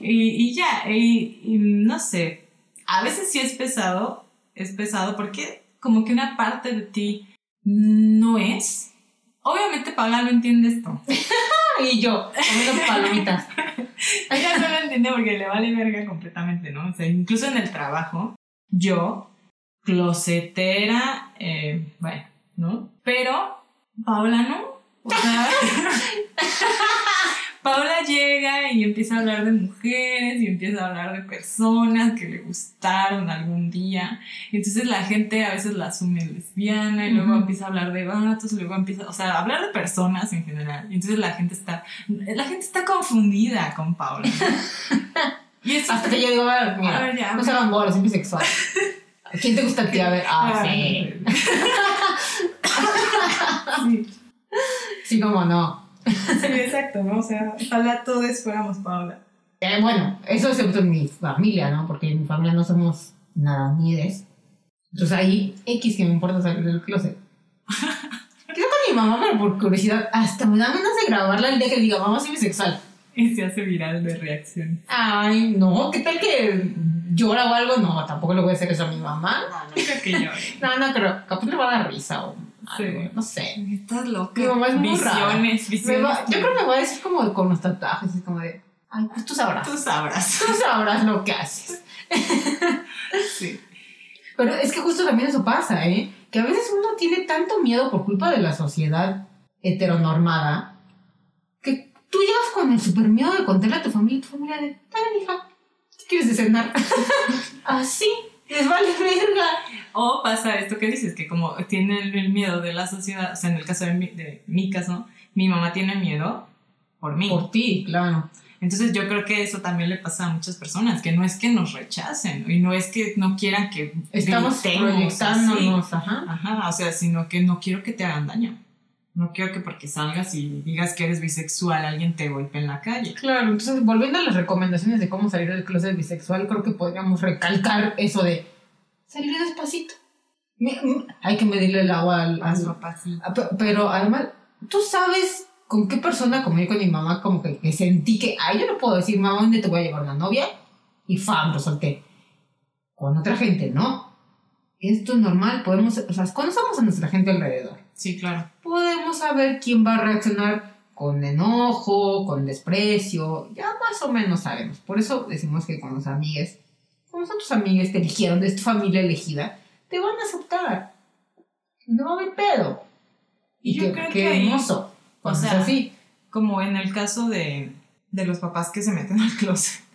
Y, y ya, y, y no sé, a veces sí es pesado, es pesado porque como que una parte de ti no es. Obviamente Paula no entiende esto. Y yo, comiendo palomitas. Ella no lo entiende porque le vale verga completamente, ¿no? O sea, incluso en el trabajo, yo, closetera, eh, bueno, ¿no? Pero Paola no. O sea, Paola llega y empieza a hablar de mujeres y empieza a hablar de personas que le gustaron algún día. Entonces la gente a veces la asume lesbiana y luego empieza a hablar de vatos luego empieza, o sea, a hablar de personas en general. Y entonces la gente está, la gente está confundida con Paola. Y eso Hasta que yo digo, a ver, A mira, ver, ya. no se hagan bolas, es bisexual. ¿Quién te gusta ti? A ver, ah, sí. Sí, Sí, como no. sí, exacto, ¿no? O sea, ojalá todos fuéramos Paola. Eh, bueno, eso excepto en mi familia, ¿no? Porque en mi familia no somos nada niedes. Entonces ahí, X que me importa salir del closet. Quiero con mi mamá, pero por curiosidad, hasta me dan ganas de grabarla el día que diga, mamá, soy bisexual. Y se hace viral de reacción. Ay, no, ¿qué tal que llora o algo? No, tampoco le voy a hacer eso a mi mamá. No, no creo que yo. No, no creo. Capaz le va a dar risa o algo, Sí. no sé. Estás loca. Mi mamá es muy visiones, visiones. va- yo creo que me va a decir como con los tatuajes, es como de, ay, pues tú sabrás. Tú sabrás. Tú sabrás lo que haces. Sí. Pero es que justo también eso pasa, ¿eh? Que a veces uno tiene tanto miedo por culpa de la sociedad heteronormada tú llegas con el super miedo de contarle a tu familia tu familia de, dale, hija, ¿qué quieres de cenar? Así, les vale verga. O pasa esto que dices, que como tienen el miedo de la sociedad, o sea, en el caso de mi, de mi caso, mi mamá tiene miedo por mí. Por ti, claro. Entonces yo creo que eso también le pasa a muchas personas, que no es que nos rechacen y no es que no quieran que Estamos proyectándonos, ajá. Ajá, o sea, sino que no quiero que te hagan daño. No quiero que porque salgas y digas que eres bisexual alguien te golpee en la calle. Claro, entonces volviendo a las recomendaciones de cómo salir del closet bisexual, creo que podríamos recalcar eso de salir despacito. Hay que medirle el agua al, Paso a pasito. Ah, pe- Pero además, tú sabes con qué persona, como yo con mi mamá, como que, que sentí que, ay, yo no puedo decir, mamá, ¿dónde te voy a llevar una novia? Y fam, lo solté. Con otra gente, no. Esto es normal, podemos, o sea, conocemos a nuestra gente alrededor. Sí, claro. Podemos saber quién va a reaccionar con enojo, con desprecio, ya más o menos sabemos. Por eso decimos que con los amigues como son tus amigas, te eligieron, es tu familia elegida, te van a aceptar. No va a haber pedo. Y Yo qué, creo qué que hermoso. o sea, así. Como en el caso de, de los papás que se meten al closet.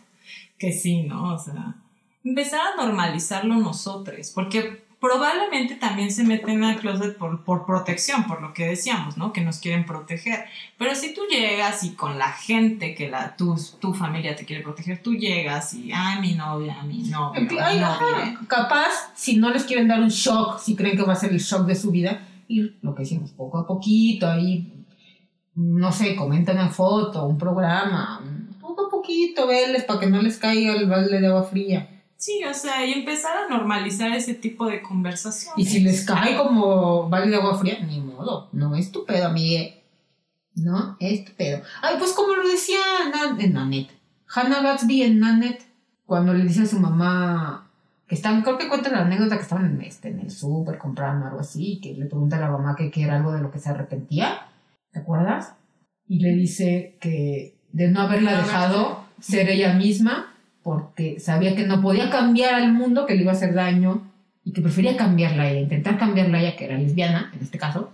Que sí, ¿no? O sea, empezar a normalizarlo nosotros. Porque probablemente también se meten al closet por, por protección, por lo que decíamos, ¿no? Que nos quieren proteger. Pero si tú llegas y con la gente que la, tu, tu familia te quiere proteger, tú llegas y, ay, mi novia, mi novio, Empie- mi ay, novia". capaz, si no les quieren dar un shock, si creen que va a ser el shock de su vida, ir lo que decimos, poco a poquito, ahí, no sé, comenta una foto, un programa, poco a poquito, verles para que no les caiga el balde de agua fría. Sí, o sea, y empezar a normalizar ese tipo de conversación. Y si les cae como balde de agua fría, ni modo, no es tu pedo, amigue. No es tu pedo. Ay, pues como lo decía Nan- en Nanette, Hannah Gatsby en Nanette, cuando le dice a su mamá que estaban, creo que cuenta la anécdota que estaban en, este, en el súper comprando algo así, y que le pregunta a la mamá que, que era algo de lo que se arrepentía, ¿te acuerdas? Y le dice que de no haberla dejado ser ella misma, porque sabía que no podía cambiar al mundo, que le iba a hacer daño, y que prefería cambiarla a ella, intentar cambiarla a ella, que era lesbiana, en este caso,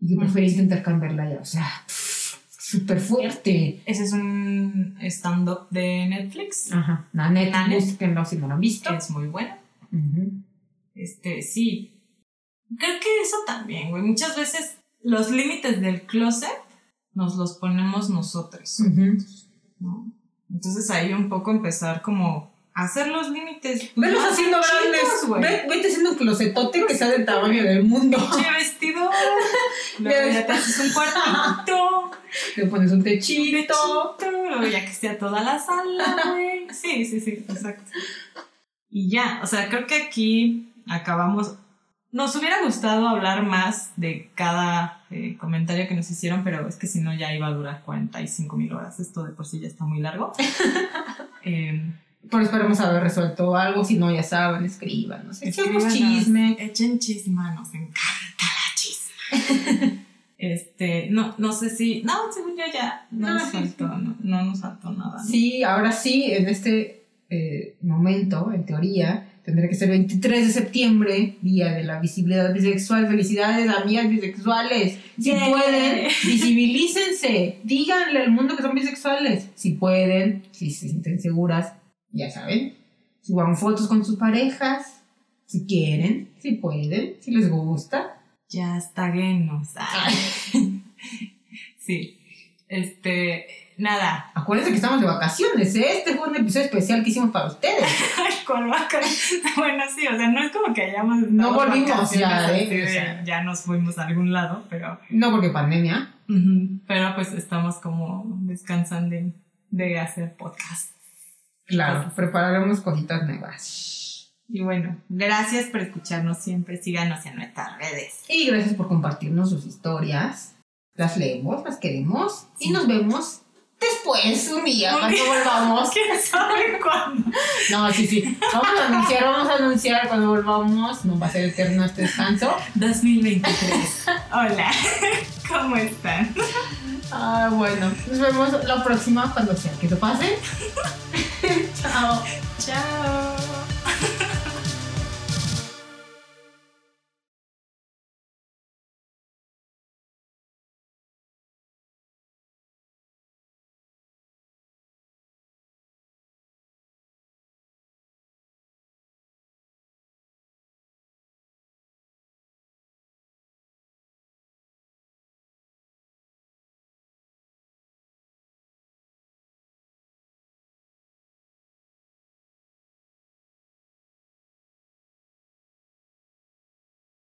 y que prefería intentar cambiarla a ella. O sea, súper fuerte. Ese es un stand-up de Netflix. Ajá. Nanette, Nanette. búsquenlo si no lo han visto. es muy bueno. Este, sí. Creo que eso también, güey. Muchas veces los límites del closet nos los ponemos nosotros. ¿no? Entonces ahí un poco empezar como a hacer los límites. Velos más haciendo grandes. güey. Ve- Vete haciendo un closetote que sea del tamaño del mundo. Pinche vestido. Luego ya te haces un cuartito. Te pones un techito. Luego ya que esté toda la sala, güey. Sí, sí, sí, exacto. Y ya, o sea, creo que aquí acabamos. Nos hubiera gustado hablar más de cada eh, comentario que nos hicieron, pero es que si no ya iba a durar 45 mil horas. Esto de por sí ya está muy largo. Eh, Pero esperemos haber resuelto algo. Si no, ya saben, escriban. No sé, echemos chisme. Echen chisma, nos encanta la chisma. este, no, no sé si. No, según yo ya no, No, nos faltó, no, no nos faltó nada. ¿no? Sí, ahora sí, en este eh, momento, en teoría, tendría que ser 23 de septiembre, Día de la Visibilidad Bisexual. Felicidades, amigas bisexuales. Si pueden, visibilícense. Díganle al mundo que son bisexuales. Si pueden, si se sienten seguras, ya saben. Suban fotos con sus parejas. Si quieren, si pueden, si les gusta. Ya está genos. sí. Este, nada. Acuérdense que estamos de vacaciones, ¿eh? Este fue un episodio especial que hicimos para ustedes. Con vacaciones. Bueno, sí, o sea, no es como que hayamos. No volvimos ya, ¿eh? de, O sea. ya nos fuimos a algún lado, pero. No porque pandemia. Pero pues estamos como descansando de, de hacer podcast. Claro, prepararemos cositas nuevas. Y bueno, gracias por escucharnos siempre. Síganos en nuestras redes. Y gracias por compartirnos sus historias. Las leemos, las queremos. Y nos vemos después, un día, cuando volvamos. ¿Quién sabe cuándo? No, sí, sí. Vamos a anunciar, vamos a anunciar cuando volvamos. No va a ser eterno este descanso. 2023. Hola, ¿cómo están? Ah, bueno. Nos vemos la próxima cuando sea que te pase. Chao. Chao.